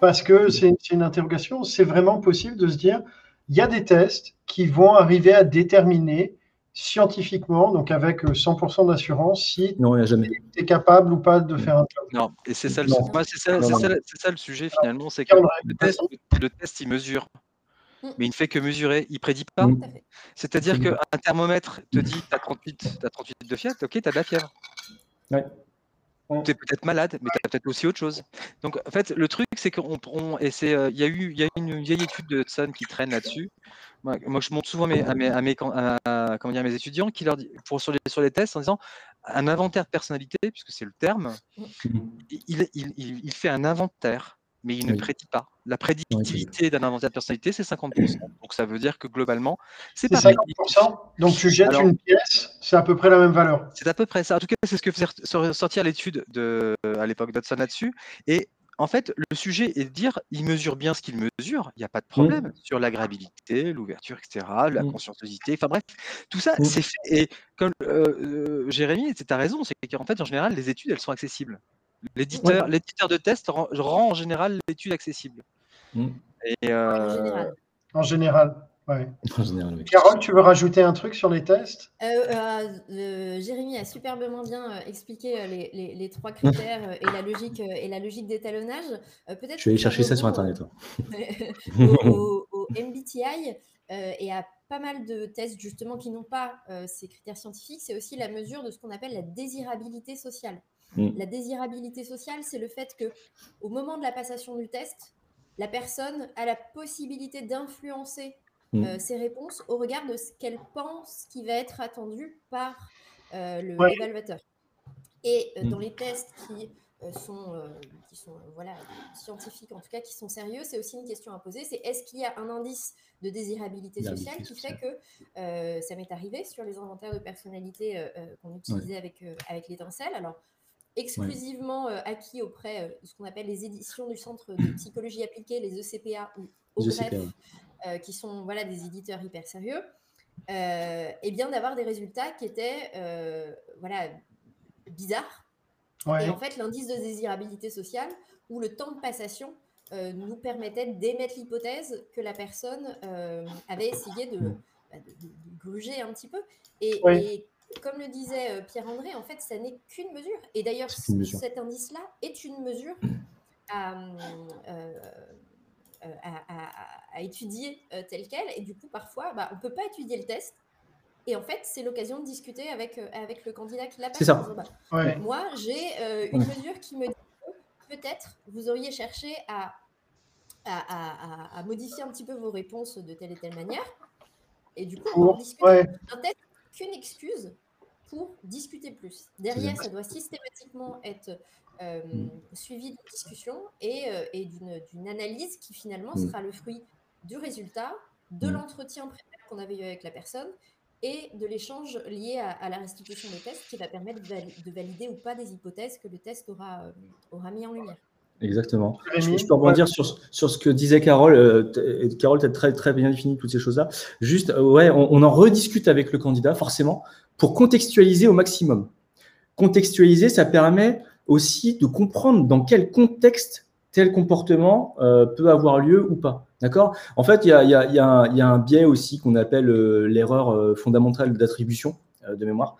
parce que c'est une interrogation. C'est vraiment possible de se dire il y a des tests qui vont arriver à déterminer scientifiquement, donc avec 100% d'assurance, si tu es capable ou pas de faire un job. Non, et c'est ça, ça, le sujet finalement, c'est que le test, le test, il mesure, Mm. mais il ne fait que mesurer, il prédit pas. Mm. C'est-à-dire Absolument. qu'un thermomètre te dit tu as 38, t'as 38 de fièvre, ok, tu as de la fièvre. Tu es peut-être malade, mais tu as peut-être aussi autre chose. Donc en fait, le truc, c'est qu'on on- et c'est euh, il y a eu il y a une vieille étude de Hudson qui traîne là-dessus. Moi, moi, je montre souvent mes- à, mes, à, mes, can- à- à- comment dire, à mes étudiants qui leur dit, pour, sur, les, sur les tests en disant un inventaire de personnalité, puisque c'est le terme, il, il- il- il fait un inventaire, mais il ne Oui. prédit pas. La prédictivité d'un inventaire de personnalité, c'est 50%. Donc ça veut dire que globalement, c'est C'est pas 50%. Donc tu jettes Alors- une pièce, c'est à peu près la même valeur. C'est à peu près ça. En tout cas, c'est ce que faisait ressortir l'étude de, à l'époque d'Hudson là-dessus. Et en fait, le sujet est de dire, il mesure bien ce qu'il mesure, il n'y a pas de problème sur l'agréabilité, l'ouverture, etc., la Mm. conscienciosité, enfin bref, tout ça, Mm. c'est fait. Et comme euh, euh, Jérémy, tu as raison, c'est qu'en fait, en général, les études, elles sont accessibles. L'éditeur l'éditeur de test rend, rend en général l'étude accessible. Mm. Et, En euh, général. En général. Ouais. *laughs* En général, oui. Carole, tu veux rajouter un truc sur les tests? Euh, euh, euh, Jérémy a superbement bien euh, expliqué euh, les, les- les trois critères euh, et la logique euh, et la logique d'étalonnage. Euh, Peut-être. Je vais aller chercher ça sur Internet. *laughs* hein. au, *laughs* au- au MBTI euh, et à pas mal de tests justement qui n'ont pas euh, ces critères scientifiques, c'est aussi la mesure de ce qu'on appelle la désirabilité sociale. Mm. La désirabilité sociale, c'est le fait que au moment de la passation du test, la personne a la possibilité d'influencer Mm. euh, ses réponses au regard de ce qu'elle pense qui va être attendu par euh, le Ouais. l'évaluateur. Et euh, Mm. dans les tests qui euh, sont, qui sont voilà, scientifiques, en tout cas qui sont sérieux, c'est aussi une question à poser, c'est est-ce qu'il y a un indice de désirabilité sociale qui fait que ça m'est arrivé sur les inventaires de personnalité qu'on utilisait avec, avec l'étincelle? Alors, exclusivement euh, acquis auprès euh, de ce qu'on appelle les éditions du Centre de *coughs* psychologie appliquée, les ECPA ou OGREF, ouais. euh, qui sont voilà, des éditeurs hyper sérieux, et bien d'avoir des résultats qui étaient voilà, bizarres. Ouais. Et en fait, l'indice de désirabilité sociale ou le temps de passation euh, nous permettait d'émettre l'hypothèse que la personne euh, avait essayé de, Mm. bah, de- de- de gruger un petit peu. Et, Ouais. et comme le disait euh, Pierre-André, en fait, ça n'est qu'une mesure. Et d'ailleurs, cet indice-là est une mesure à, euh, euh, à- à- à étudier euh, telle qu'elle. Et du coup, parfois, bah, on ne peut pas étudier le test. Et en fait, c'est l'occasion de discuter avec, euh, avec le candidat qui l'a passé. C'est ça. en disant, bah, Ouais. moi, j'ai euh, une Ouais. mesure qui me dit que peut-être vous auriez cherché à, à, à- à- à modifier un petit peu vos réponses de telle et telle manière. Et du coup, on discute. ouais. Un test, qu'une excuse pour discuter plus. Derrière, ça. doit systématiquement être euh, Mm. suivi d'une discussion et, euh, et d'une d'une analyse qui finalement Mm. sera le fruit du résultat, de Mm. l'entretien préalable qu'on avait eu avec la personne et de l'échange lié à, à la restitution des tests qui va permettre de, vali- de valider ou pas des hypothèses que le test aura, euh, aura mis en lumière. Exactement. Je, peux rebondir sur, sur ce que disait Carole. euh, Carole, tu as très, très bien défini toutes ces choses-là. Juste, ouais, on, on en rediscute avec le candidat, forcément, pour contextualiser au maximum. Contextualiser, ça permet aussi de comprendre dans quel contexte tel comportement euh, peut avoir lieu ou pas. D'accord? En fait, il y a, un- biais aussi qu'on appelle euh, l'erreur euh, fondamentale d'attribution, de mémoire,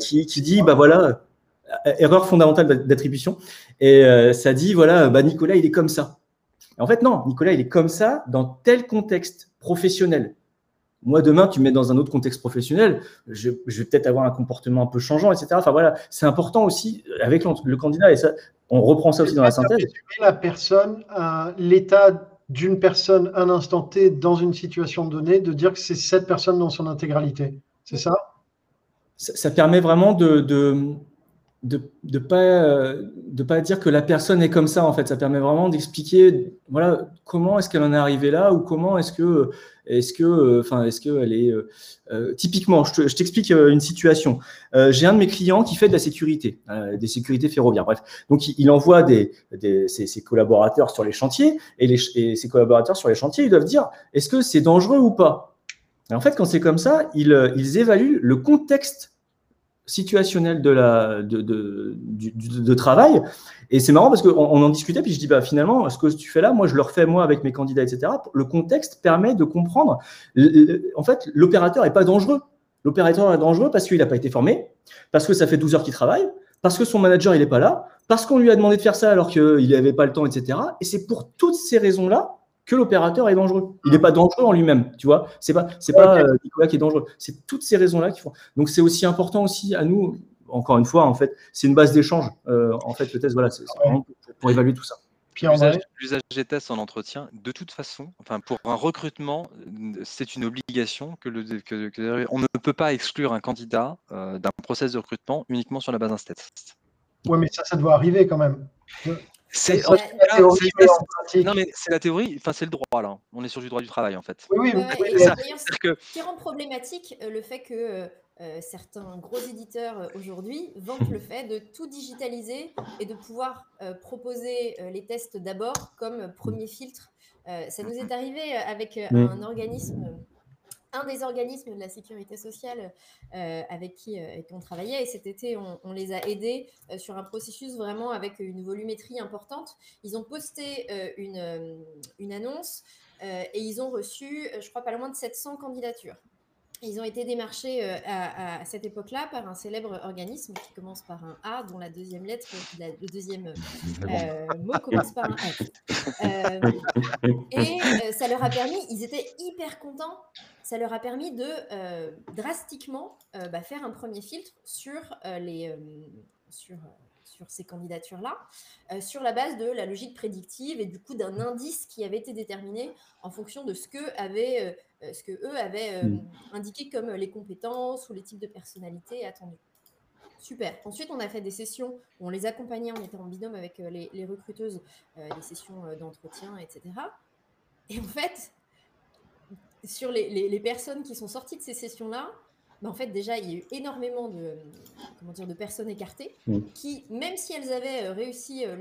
qui, qui dit, bah voilà, erreur fondamentale d'a- d'attribution, et ça dit, voilà, bah Nicolas, il est comme ça. En fait, non, Nicolas, il est comme ça dans tel contexte professionnel. Moi, demain, tu me mets dans un autre contexte professionnel, je, je vais peut-être avoir un comportement un peu changeant, etc. Enfin voilà, c'est important aussi avec l'ent- le candidat, et ça, on reprend ça aussi dans la synthèse. la personne, euh, l'état d'une personne à un instant T dans une situation donnée, de dire que c'est cette personne dans son intégralité? C'est ça? Ça, ça permet vraiment de de de, de pas euh, de pas dire que la personne est comme ça en fait. Ça permet vraiment d'expliquer voilà comment est-ce qu'elle en est arrivée là ou comment est-ce que est-ce que euh, enfin est-ce que elle est euh, typiquement je te- je t'explique une situation. J'ai un de mes clients qui fait de la sécurité des sécurités ferroviaires bref. Donc il, envoie des, des ses, collaborateurs sur les chantiers et les et ses collaborateurs sur les chantiers ils doivent dire est-ce que c'est dangereux ou pas? En fait quand c'est comme ça ils, ils évaluent le contexte situationnel de, la, de, du- travail. Et c'est marrant parce qu'on on en discutait, puis je dis, bah, finalement, ce que tu fais là, moi, je le refais moi avec mes candidats, etc. Le contexte permet de comprendre. En fait, l'opérateur n'est pas dangereux. L'opérateur est dangereux parce qu'il n'a pas été formé, parce que ça fait 12 heures qu'il travaille, parce que son manager, il n'est pas là, parce qu'on lui a demandé de faire ça alors qu'il n'avait pas le temps, etc. Et c'est pour toutes ces raisons-là que l'opérateur est dangereux. Il n'est pas dangereux en lui-même, tu vois. C'est pas, c'est pas euh, Nicolas qui est dangereux. C'est toutes ces raisons-là qui font. Donc c'est aussi important aussi à nous. Encore une fois, en fait, c'est une base d'échange. Euh, en fait, le test, voilà, c'est vraiment pour, évaluer tout ça. L'usage des tests en entretien, de toute façon, enfin pour un recrutement, c'est une obligation que, le, que, on ne peut pas exclure un candidat euh, d'un process de recrutement uniquement sur la base d'un test. Oui, mais ça, ça doit arriver quand même. C'est la théorie, non mais c'est la théorie, enfin c'est le droit là. On est sur du droit du travail en fait. Oui, oui. ce qui rend problématique euh, le fait que euh, certains gros éditeurs euh, aujourd'hui vantent le fait de tout digitaliser et de pouvoir proposer les tests d'abord comme premier filtre. ça nous est arrivé avec un organisme un des organismes de la sécurité sociale euh, avec, qui, euh, on travaillait. Et cet été, on, les a aidés euh, sur un processus vraiment avec une volumétrie importante. Ils ont posté une, une, annonce et ils ont reçu, je crois, pas loin de 700 candidatures. Ils ont été démarchés à, cette époque-là par un célèbre organisme qui commence par un A, dont la deuxième lettre, le deuxième mot commence par un F. et ça leur a permis, ils étaient hyper contents ça leur a permis de euh, drastiquement euh, bah, faire un premier filtre sur, euh, les, sur, sur ces candidatures-là, sur la base de la logique prédictive et du coup d'un indice qui avait été déterminé en fonction de ce que, avait, ce que eux avaient mmh. indiqué comme les compétences ou les types de personnalités attendus. Super. Ensuite, on a fait des sessions où on les accompagnait, on était en binôme avec les, les recruteuses, des sessions d'entretien, etc. Et en fait, sur les, personnes qui sont sorties de ces sessions-là, ben, en fait, déjà, il y a eu énormément de, comment dire, de personnes écartées mm. qui, même si elles avaient euh, réussi euh,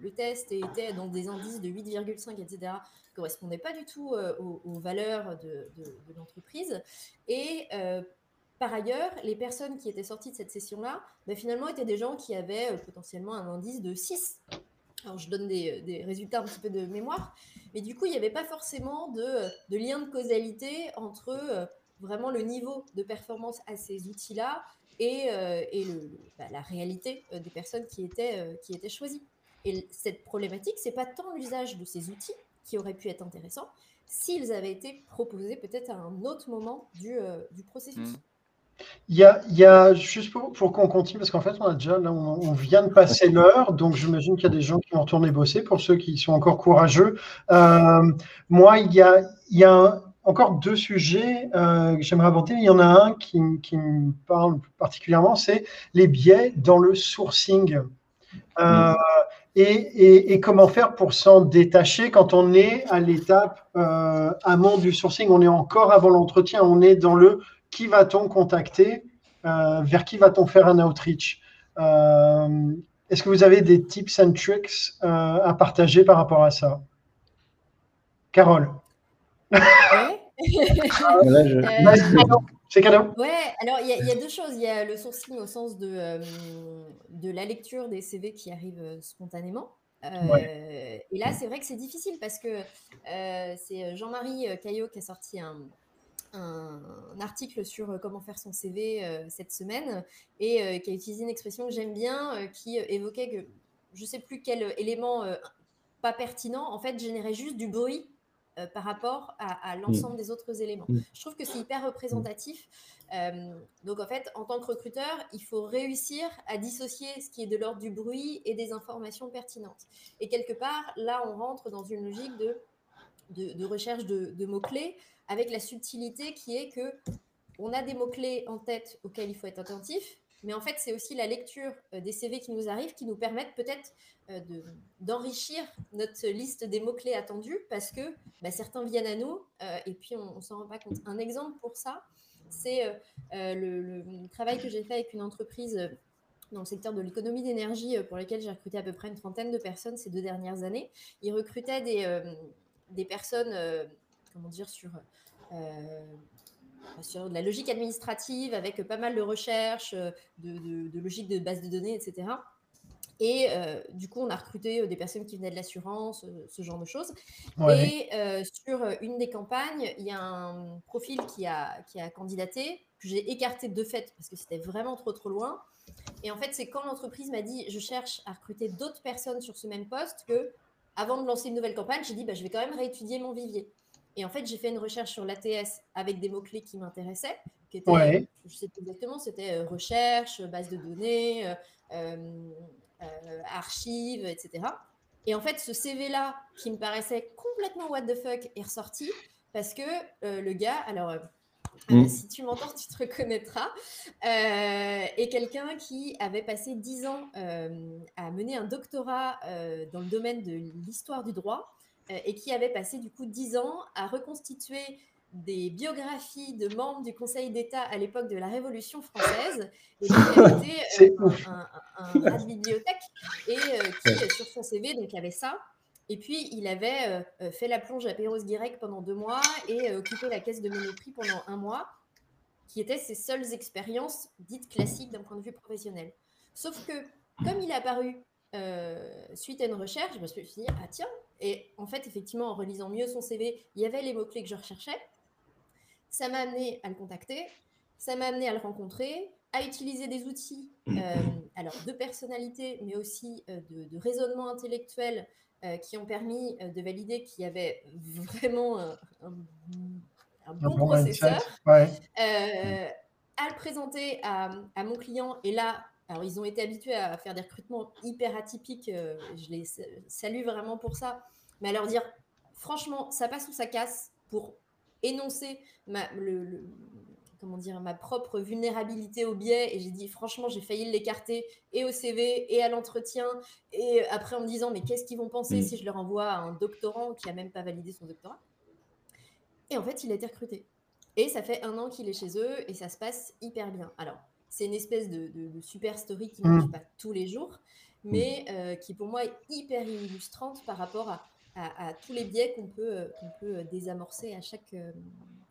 le, test et étaient dans des indices de 8,5, etc., ne correspondaient pas du tout euh, aux, valeurs de, l'entreprise. Et par ailleurs, les personnes qui étaient sorties de cette session-là, ben, finalement, étaient des gens qui avaient potentiellement un indice de 6. Alors, je donne des, des, résultats un petit peu de mémoire, mais du coup, il n'y avait pas forcément de, de, lien de causalité entre vraiment le niveau de performance à ces outils-là et, euh, et le, bah, la réalité euh, des personnes qui étaient, qui étaient choisies. Et cette problématique, c'est pas tant l'usage de ces outils qui aurait pu être intéressant s'ils avaient été proposés peut-être à un autre moment du, du processus. Mmh. Il y a, il y a juste pour, pour qu'on continue, parce qu'en fait, on a déjà, là, on, vient de passer l'heure, donc j'imagine qu'il y a des gens qui vont retourner bosser pour ceux qui sont encore courageux. Euh, moi, il y a, il y a encore deux sujets euh, que j'aimerais aborder. Il y en a un qui, me parle particulièrement, c'est les biais dans le sourcing. Euh, et, comment faire pour s'en détacher quand on est à l'étape euh, amont du sourcing, on est encore avant l'entretien, on est dans le qui va-t-on contacter euh, Vers qui va-t-on faire un outreach? Est-ce que vous avez des tips and tricks à partager par rapport à ça? Carole C'est cadeau. Ouais, alors il y, a deux choses. Il y a le sourcing au sens de, de la lecture des CV qui arrivent spontanément. Et là, c'est vrai que c'est difficile parce que c'est Jean-Marie Caillot qui a sorti un, un, article sur euh, comment faire son CV euh, cette semaine et euh, qui a utilisé une expression que j'aime bien, qui évoquait que je ne sais plus quel élément pas pertinent, en fait, générait juste du bruit par rapport à, l'ensemble mmh. des autres éléments. Mmh. Je trouve que c'est hyper représentatif. donc en fait, en tant que recruteur, il faut réussir à dissocier ce qui est de l'ordre du bruit et des informations pertinentes. Et quelque part, là, on rentre dans une logique de, de, recherche de mots-clés avec la subtilité qui est que on a des mots-clés en tête auxquels il faut être attentif, mais en fait, c'est aussi la lecture euh, des CV qui nous arrivent qui nous permettent peut-être euh, d'enrichir notre liste des mots-clés attendus parce que bah, certains viennent à nous euh, et puis on ne s'en rend pas compte. Un exemple pour ça, c'est le, travail que j'ai fait avec une entreprise dans le secteur de l'économie d'énergie pour lequel j'ai recruté à peu près une trentaine de personnes ces deux dernières années. Ils recrutaient des, personnes comment dire, sur, sur la logique administrative avec pas mal de recherches, de, de, de logique de base de données, etc. Et euh, du coup, on a recruté euh, des personnes qui venaient de l'assurance, euh, ce genre de choses. Ouais. Et euh, sur euh, une des campagnes, il y a un profil qui a, qui a candidaté, que j'ai écarté de fait parce que c'était vraiment trop trop loin. Et en fait, c'est quand l'entreprise m'a dit je cherche à recruter d'autres personnes sur ce même poste que, avant de lancer une nouvelle campagne, j'ai dit bah, je vais quand même réétudier mon vivier. Et en fait, j'ai fait une recherche sur l'ATS avec des mots-clés qui m'intéressaient, qui étaient, Ouais. je sais plus exactement, c'était euh, recherche, base de données, euh, euh, euh, archives, etc. Et en fait, ce CV-là, qui me paraissait complètement what the fuck, est ressorti parce que euh, le gars, alors euh, Mm. euh, si tu m'entends, tu te reconnaîtras, euh, est quelqu'un qui avait passé 10 ans euh, à mener un doctorat euh, dans le domaine de l'histoire du droit euh, et qui avait passé du coup 10 ans à reconstituer des biographies de membres du Conseil d'État à l'époque de la Révolution française. Et était euh, C'est un, un- un- un rat de bibliothèque et euh, qui, euh, sur son CV, donc avait ça. Et puis, il avait euh, euh, fait la plonge à Perros-Guirec pendant deux mois et euh, occupé la caisse de Monoprix pendant un mois, qui étaient ses seules expériences dites classiques d'un point de vue professionnel. Sauf que, comme il est apparu euh, suite à une recherche, je me suis dit, ah tiens, et en fait, effectivement, en relisant mieux son CV, il y avait les mots-clés que je recherchais. Ça m'a amené à le contacter, ça m'a amené à le rencontrer, à utiliser des outils, euh, alors de personnalité, mais aussi euh, de, de raisonnement intellectuel euh, qui ont permis de valider qu'il y avait vraiment un, un- un Un bon bon processeur. Ouais. à le présenter à, à mon client. Et là, alors ils ont été habitués à faire des recrutements hyper atypiques. euh, je les sa- salue vraiment pour ça. Mais à leur dire, franchement, ça passe ou ça casse pour énoncer ma, le, le- comment dire, ma propre vulnérabilité au biais. Et j'ai dit, franchement, j'ai failli l'écarter et au CV et à l'entretien. Et après, en me disant, mais qu'est-ce qu'ils vont penser Mm. si je leur envoie un doctorant qui a même pas validé son doctorat? Et en fait, il a été recruté. Et ça fait un an qu'il est chez eux et ça se passe hyper bien. Alors, c'est une espèce de, de- de super story qui ne Mm. marche pas tous les jours, mais euh, qui pour moi est hyper illustrante par rapport à, à- à tous les biais qu'on peut, euh, peut euh, désamorcer à chaque,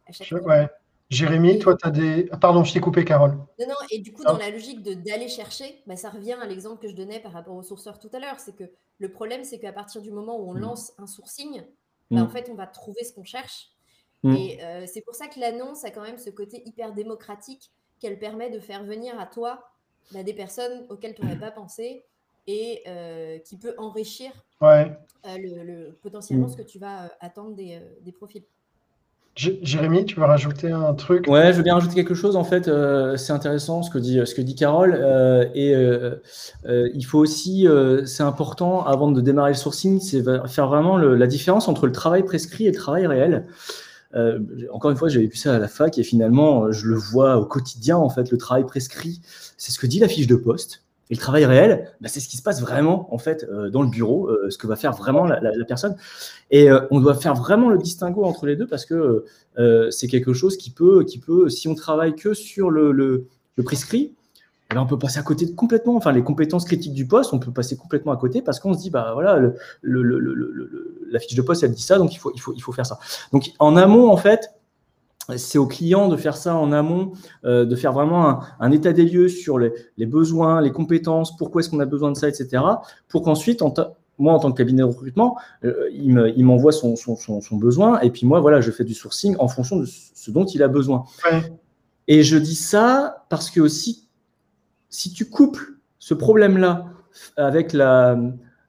à chaque Je- ouais. Jérémy, toi, tu as des. Ah, Pardon, je t'ai coupé, Carole. Non, non, et du coup, dans la logique d'aller chercher, bah, ça revient à l'exemple que je donnais par rapport au sourceur tout à l'heure. C'est que le problème, c'est qu'à partir du moment où on Mm. lance un sourcing, bah, Mm. en fait, on va trouver ce qu'on cherche. Mm. Et euh, c'est pour ça que l'annonce a quand même ce côté hyper démocratique qu'elle permet de faire venir à toi bah, des personnes auxquelles tu n'aurais pas pensé et euh, qui peut enrichir Ouais. euh, le, le- potentiellement ce que tu vas euh, attendre des, euh, des profils. J- Jérémy, tu veux rajouter un truc? Ouais, je veux bien rajouter quelque chose. En fait, euh, c'est intéressant ce que dit, ce que dit Carole. euh, et euh, euh, il faut aussi, euh, c'est important avant de démarrer le sourcing, c'est faire vraiment le- la différence entre le travail prescrit et le travail réel. Euh, encore une fois, j'avais vu ça à la fac et finalement, euh, je le vois au quotidien. En fait, le travail prescrit, c'est ce que dit la fiche de poste. Et le travail réel, bah, c'est ce qui se passe vraiment en fait euh, dans le bureau, ce que va faire vraiment la, personne. Et on doit faire vraiment le distinguo entre les deux parce que c'est quelque chose qui peut, qui peut, si on travaille que sur le, le prescrit, eh ben, on peut passer à côté de complètement, enfin les compétences critiques du poste, on peut passer complètement à côté parce qu'on se dit bah voilà, le, le, le, la fiche de poste elle dit ça, donc il faut, il faut, il faut faire ça. Donc en amont en fait, c'est au client de faire ça en amont, euh, de faire vraiment un, un état des lieux sur les, les besoins, les compétences, pourquoi est-ce qu'on a besoin de ça, etc. Pour qu'ensuite, en moi en tant que cabinet de recrutement, euh, il me- il m'envoie son, son, son, son besoin et puis moi voilà, je fais du sourcing en fonction de ce dont il a besoin. Ouais. Et je dis ça parce que aussi, si tu couples ce problème-là avec la,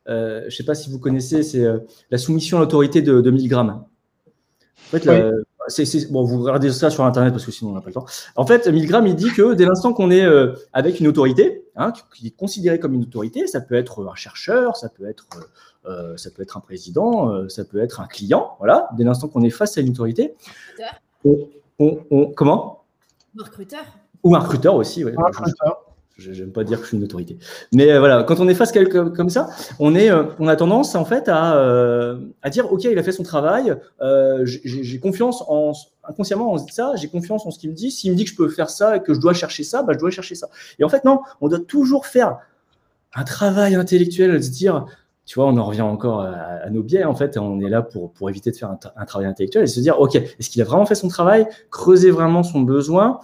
euh, je ne sais pas si vous connaissez, c'est euh, la soumission à l'autorité de, de 1000 grammes. En fait, la- bon, vous regardez ça sur Internet parce que sinon on n'a pas le temps. En fait, 1000 grammes, il dit que dès l'instant qu'on est euh, avec une autorité, hein, qui- est considérée comme une autorité, ça peut être un chercheur, ça peut être, euh, ça peut être un président, euh, ça peut être un client, voilà. Dès l'instant qu'on est face à une autorité, on, on- on- comment? Recruteur Ou un recruteur aussi, ouais. Un recruteur. Je n'aime pas dire que je suis une autorité. Mais euh, voilà, quand on est face quelqu'un comme ça, on, est, euh, on a tendance en fait à, euh, à dire ok, il a fait son travail, j'ai- confiance en inconsciemment on se dit ça, j'ai confiance en ce qu'il me dit. S'il me dit que je peux faire ça et que je dois chercher ça, bah, je dois chercher ça. Et en fait non, on doit toujours faire un travail intellectuel, se dire, tu vois, on en revient encore à, nos biais en fait. On est là pour pour éviter de faire un, un travail intellectuel et se dire ok, est-ce qu'il a vraiment fait son travail, creuser vraiment son besoin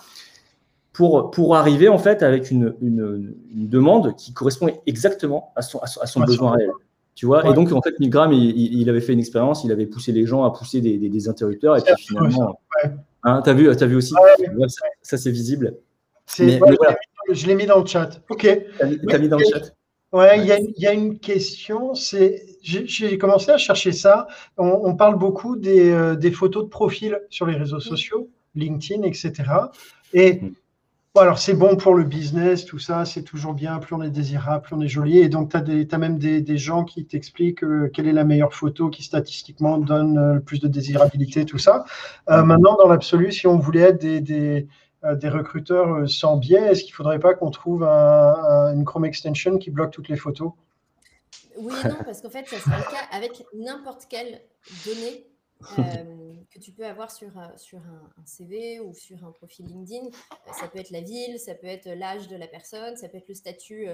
pour, pour arriver en fait avec une, une, demande qui correspond exactement à son, à son, besoin réel. Tu vois Et donc, en fait, Milgram, il, il, avait fait une expérience, il avait poussé les gens à pousser des, des, interrupteurs, et puis finalement, hein, tu as, vu, as vu aussi Ça, c'est visible. Je l'ai mis dans le chat. Ok. Tu as, mis dans le chat Ouais, il y, y, a une question. C'est, j'ai commencé à chercher ça. On, parle beaucoup des, euh, des, photos de profil sur les réseaux sociaux, LinkedIn, etc. Et alors c'est bon pour le business, tout ça, c'est toujours bien. Plus on est désirable, plus on est joli. Et donc tu as, as, même des, des gens qui t'expliquent euh, quelle est la meilleure photo qui statistiquement donne euh, le plus de désirabilité, tout ça. Mm. maintenant, dans l'absolu, si on voulait être des euh, des recruteurs euh, sans biais, est-ce qu'il ne faudrait pas qu'on trouve une Chrome extension qui bloque toutes les photos? Oui et non, parce qu'en fait, ça sera le cas avec n'importe quelle donnée euh, *laughs* que tu peux avoir sur, sur un, CV ou sur un profil LinkedIn. ça peut être la ville, ça peut être l'âge de la personne, ça peut être le statut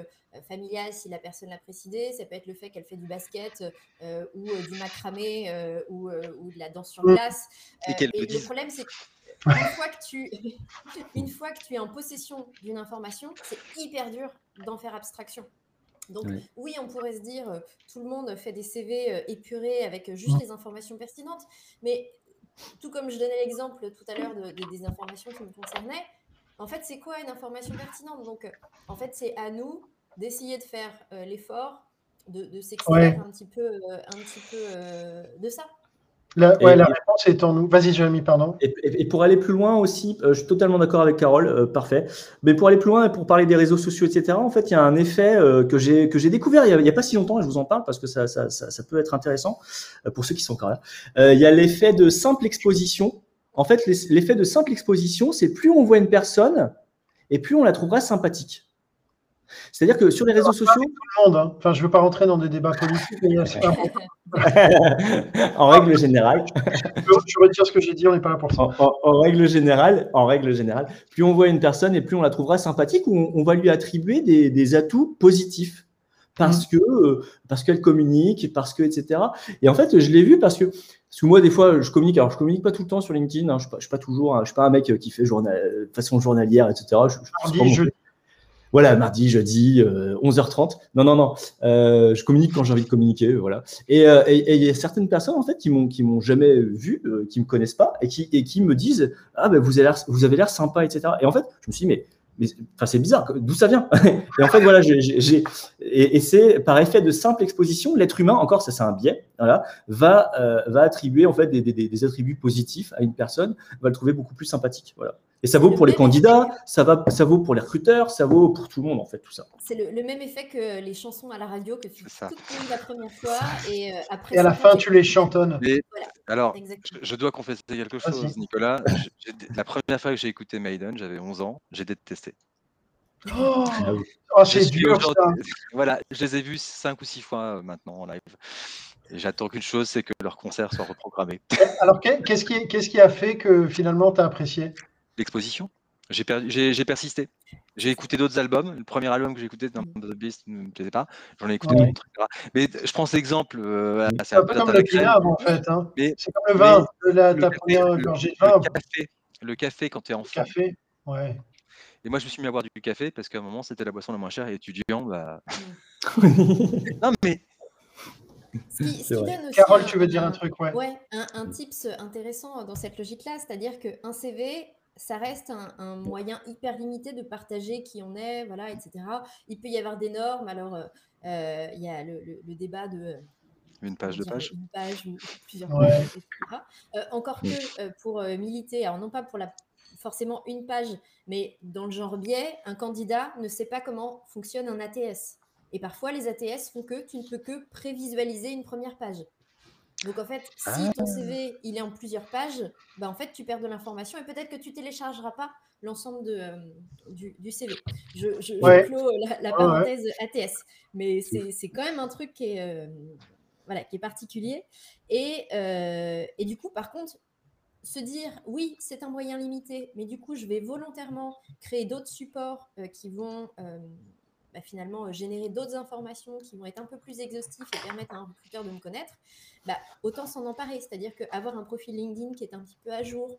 familial si la personne l'a précisé, ça peut être le fait qu'elle fait du basket ou du macramé ou, ou, de la danse sur glace. et, et le problème, c'est *laughs* que une fois que tu, *laughs* une fois que tu es en possession d'une information, c'est hyper dur d'en faire abstraction. Donc oui. on pourrait se dire, euh, tout le monde fait des CV euh, épurés avec juste les informations pertinentes, mais tout comme je donnais l'exemple tout à l'heure de, des informations qui me concernaient, en fait, c'est quoi une information pertinente? Donc, euh, en fait, c'est à nous d'essayer de faire l'effort de, de s'extraire un petit peu, un petit peu de ça. La, ouais, la réponse est en nous. Vas-y, Jérémy, pardon. Et, pour aller plus loin aussi, euh, je suis totalement d'accord avec Carole, euh, parfait. Mais pour aller plus loin, pour parler des réseaux sociaux, etc., en fait, il y a un effet euh, que j'ai que j'ai découvert il n'y a, pas si longtemps, et je vous en parle parce que ça, ça, ça, peut être intéressant pour ceux qui sont encore là. il y a l'effet de simple exposition. En fait, l'effet de simple exposition, c'est plus on voit une personne et plus on la trouvera sympathique. C'est-à-dire que sur les réseaux sociaux. Tout le monde, hein. Enfin, je ne veux pas rentrer dans des débats politiques, mais *laughs* en règle générale. je retire ce que j'ai dit, on n'est pas là pour ça. En, règle générale, en règle générale, plus on voit une personne et plus on la trouvera sympathique, ou on, va lui attribuer des, atouts positifs parce mmh. que euh, parce qu'elle communique, parce que etc. Et en fait, je l'ai vu parce que parce que moi, des fois, je communique. Alors, je communique pas tout le temps sur LinkedIn. Hein, je ne suis, pas toujours. je suis pas un mec qui fait journal, façon journalière, etc. je, voilà, mardi, jeudi, 11h30. Euh, non, non, non. Euh, je communique quand j'ai envie de communiquer, voilà. Euh, et il y a certaines personnes en fait qui m'ont qui m'ont jamais vu, qui me connaissent pas et qui et qui me disent ah ben vous avez l'air vous avez l'air sympa, etc. Et en fait, je me suis dit mais mais c'est bizarre, d'où ça vient *laughs* Et en fait voilà, j'ai et, c'est par effet de simple exposition, l'être humain, encore ça c'est un biais, voilà, va va attribuer en fait des, des, attributs positifs à une personne, va le trouver beaucoup plus sympathique, voilà. Et ça vaut pour les candidats, ça, va, ça vaut pour les recruteurs, ça vaut pour tout le monde, en fait, tout ça. C'est le, même effet que les chansons à la radio que tu écoutes la première fois et euh, après. Et à la fin, tu les chantonnes. Alors, je, dois confesser quelque chose, Nicolas. la première fois que j'ai écouté Maiden, j'avais 11 ans, j'ai détesté. Oh, ah oh c'est dur ça. Voilà, je les ai vus 5 ou 6 fois euh, maintenant en live. Et j'attends qu'une chose, c'est que leur concert soit reprogrammé. Alors, qu'est-ce qui, qui, a fait que finalement tu as apprécié? L'exposition. J'ai persisté. J'ai écouté d'autres albums. Le premier album que j'ai écouté dans The Beast ne me plaisait pas. J'en ai écouté d'autres, Mais je prends cet exemple. Euh, c'est un peu comme le crème, en fait. Hein. C'est comme le vin. Le, la, ta première gorgée de vin. Le café, le café quand tu es enfant. Café, ouais. Et moi, je me suis mis à boire du café parce qu'à un moment, c'était la boisson la moins chère et étudiant, bah. non, mais Carole, tu veux dire un truc, ouais. Ouais, un, un tips intéressant dans cette logique-là, c'est-à-dire qu'un CV, ça reste un, moyen hyper limité de partager qui on est, voilà, etc. Il peut y avoir des normes. Alors, euh, euh, il y a le, débat de euh, une page de page. Une page ou plusieurs pages, etc. encore que pour militer, alors non pas pour la, forcément une page, mais dans le genre biais, un candidat ne sait pas comment fonctionne un ATS. Et parfois, les ATS font que tu ne peux que prévisualiser une première page. Donc en fait, si ah. ton CV il est en plusieurs pages, bah en fait tu perds de l'information et peut-être que tu téléchargeras pas l'ensemble de, euh, du, CV. Je, je, clôt la, parenthèse ATS, mais c'est quand même un truc qui est, euh, voilà, qui est particulier. Et, euh, et du coup, par contre, se dire oui, c'est un moyen limité, mais du coup, je vais volontairement créer d'autres supports qui vont bah, finalement générer d'autres informations qui vont être un peu plus exhaustifs et permettre à un recruteur de me connaître, bah, autant s'en emparer. C'est-à-dire qu'avoir un profil LinkedIn qui est un petit peu à jour,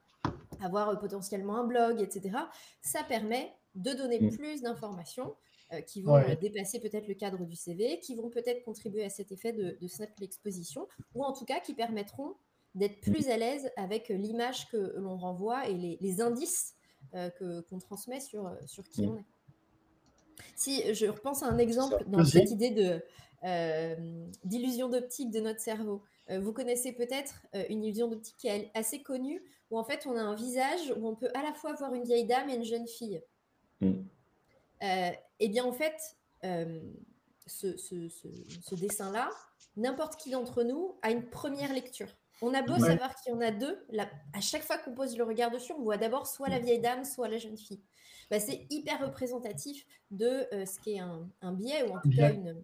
avoir potentiellement un blog, etc. Ça permet de donner Mm. plus d'informations euh, qui vont Ouais. euh, dépasser peut-être le cadre du CV, qui vont peut-être contribuer à cet effet de, de snap l'exposition, ou en tout cas qui permettront d'être plus à l'aise avec euh, l'image que l'on renvoie et les, les indices euh, qu'on transmet sur, euh, sur qui Mm. on est. Si je repense à un exemple dans cette idée de, euh, d'illusion d'optique de notre cerveau, euh, vous connaissez peut-être euh, une illusion d'optique qui est assez connue, où en fait on a un visage où on peut à la fois voir une vieille dame et une jeune fille. Mm. Eh bien, en fait, ce, ce- ce- ce dessin-là, n'importe qui d'entre nous a une première lecture. On a beau Ouais. savoir qu'il y en a deux, là, à chaque fois qu'on pose le regard dessus, on voit d'abord soit la vieille dame, soit la jeune fille. Bah, c'est hyper représentatif de euh, ce qu'est un, un biais, ou en tout cas une,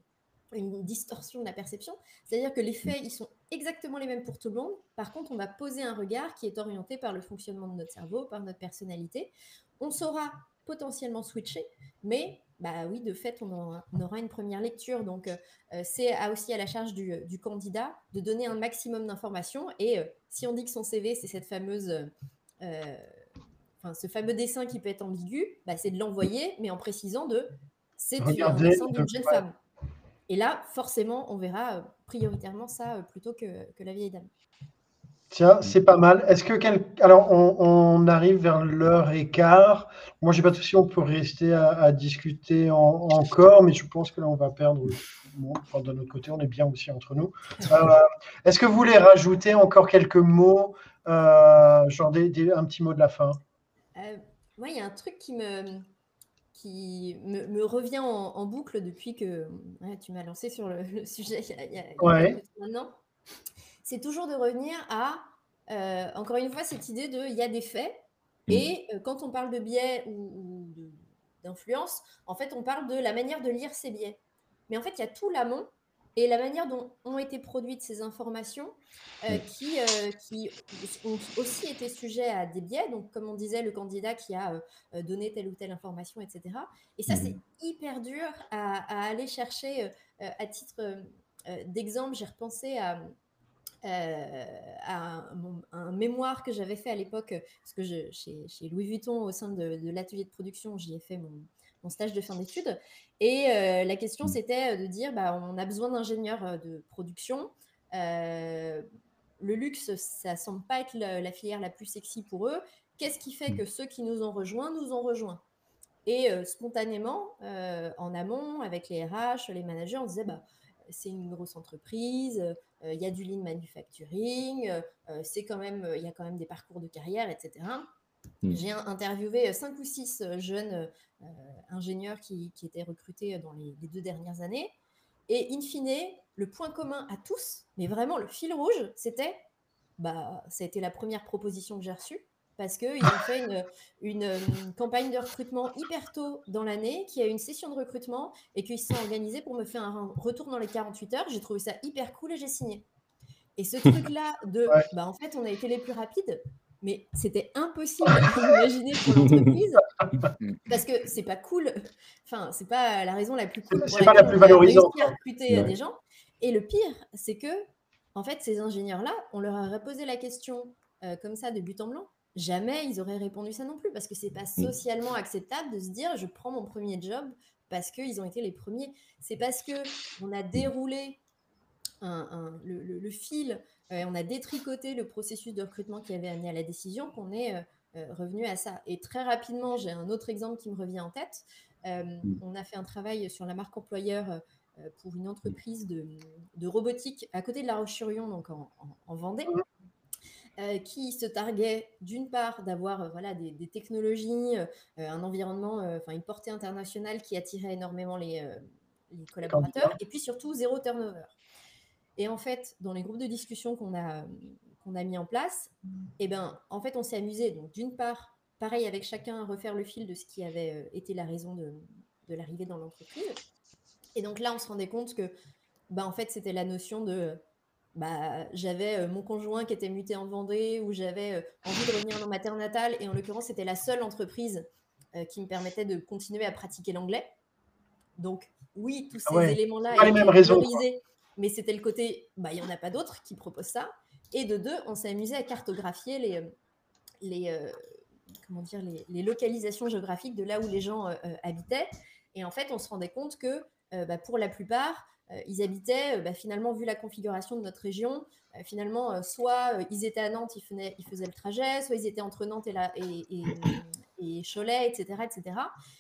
une distorsion de la perception. C'est-à-dire que les faits, ils sont exactement les mêmes pour tout le monde. Par contre, on va poser un regard qui est orienté par le fonctionnement de notre cerveau, par notre personnalité. On saura potentiellement switcher, mais bah oui, de fait, on aura, on aura une première lecture. Donc, euh, euh, c'est aussi à la charge du, du candidat de donner un maximum d'informations. Et euh, si on dit que son CV, c'est cette fameuse, euh, enfin, ce fameux dessin qui peut être ambigu, bah, c'est de l'envoyer, mais en précisant de c'est un dessin d'une jeune ouais. femme. Et là, forcément, on verra euh, prioritairement ça euh, plutôt que, que la vieille dame. Tiens, c'est pas mal. Est-ce que quel... Alors, on, on arrive vers l'heure et quart. Moi, j'ai pas de souci, on peut rester à, à discuter en- encore, mais je pense que là, on va perdre. Bon, enfin, de notre côté, on est bien aussi entre nous. Euh, Est-ce que vous voulez rajouter encore quelques mots, euh, genre des- des- un petit mot de la fin? Euh, moi, il y a un truc qui me, qui me, me revient en, en boucle depuis que ouais, tu m'as lancé sur le, *laughs* le sujet il y a, il y a- Ouais. maintenant. C'est toujours de revenir à, euh, encore une fois, cette idée de il y a des faits. Et euh, quand on parle de biais ou, ou d'influence, en fait, on parle de la manière de lire ces biais. Mais en fait, il y a tout l'amont et la manière dont ont été produites ces informations euh, qui, euh, qui ont aussi été sujets à des biais. Donc, comme on disait, le candidat qui a euh, donné telle ou telle information, etc. Et ça, Mhm. c'est hyper dur à, à aller chercher. à titre d'exemple, j'ai repensé à, euh, à un, mémoire que j'avais fait à l'époque, parce que je, chez, chez Louis Vuitton, au sein de, de l'atelier de production, j'y ai fait mon, mon stage de fin d'études. Et euh, la question, c'était de dire, bah, on a besoin d'ingénieurs euh, de production. Euh, le luxe, ça semble pas être la, la filière la plus sexy pour eux. Qu'est-ce qui fait que ceux qui nous ont rejoints nous ont rejoints? Et euh, spontanément, euh, en amont, avec les RH, les managers, on disait, bah, c'est une grosse entreprise, euh, il y a du lean manufacturing, euh, euh, c'est quand même, il y a quand même des parcours de carrière, etc. Mm. J'ai in- interviewé euh, cinq ou six euh, jeunes euh, ingénieurs qui, qui étaient recrutés dans les, les deux dernières années. Et in fine, le point commun à tous, mais vraiment le fil rouge, c'était, bah, ça a été la première proposition que j'ai reçue, parce qu'ils ont fait une, une, campagne de recrutement hyper tôt dans l'année, qui a eu une session de recrutement, et qu'ils se sont organisés pour me faire un retour dans les 48 heures. J'ai trouvé ça hyper cool et j'ai signé. Et ce *laughs* truc-là de, Ouais. bah, en fait, on a été les plus rapides, mais c'était impossible à imaginer pour l'entreprise *laughs* parce que c'est pas cool. Enfin, c'est pas la raison la plus cool. C'est- pas la plus valorisante, à recruter euh, Ouais. des gens. Et le pire, c'est que, en fait, ces ingénieurs-là, on leur a posé la question euh, comme ça de but en blanc. Jamais ils auraient répondu ça non plus parce que c'est pas Mm. socialement acceptable de se dire je prends mon premier job parce qu'ils ont été les premiers. C'est parce que on a déroulé un- un- le, le- le fil, euh, on a détricoté le processus de recrutement qui avait amené à la décision qu'on est euh, euh, revenu à ça. Et très rapidement, j'ai un autre exemple qui me revient en tête. Euh, Mm. On a fait un travail sur la marque employeur euh, pour une entreprise de, de robotique à côté de La Roche-sur-Yon, donc en, en- en Vendée. euh, qui se targuait d'une part d'avoir euh, voilà, des, des technologies, euh, un environnement, euh, enfin une portée internationale qui attirait énormément les, euh, les collaborateurs, et puis surtout zéro turnover. Et en fait, dans les groupes de discussion qu'on a, qu'on a mis en place, eh ben, en fait, on s'est amusé. Donc, d'une part, pareil avec chacun, à refaire le fil de ce qui avait euh, été la raison de, de l'arrivée dans l'entreprise. Et donc là, on se rendait compte que, bah, en fait, c'était la notion de, bah, j'avais euh, mon conjoint qui était muté en Vendée, ou j'avais euh, envie de revenir dans ma terre natale, et en l'occurrence, c'était la seule entreprise euh, qui me permettait de continuer à pratiquer l'anglais. Donc, oui, tous ces Ah ouais, éléments-là pas les étaient mêmes raisons, mais c'était le côté, bah, il n'y en a pas d'autres qui proposent ça. Et de deux, on s'est amusé à cartographier les, euh, les, comment dire, les, localisations géographiques de là où les gens habitaient. Et en fait, on se rendait compte que bah, pour la plupart, ils habitaient, bah, finalement, vu la configuration de notre région, finalement, soit ils étaient à Nantes, ils, faisaient le trajet, soit ils étaient entre Nantes et, la, et, et, et Cholet, etc., etc.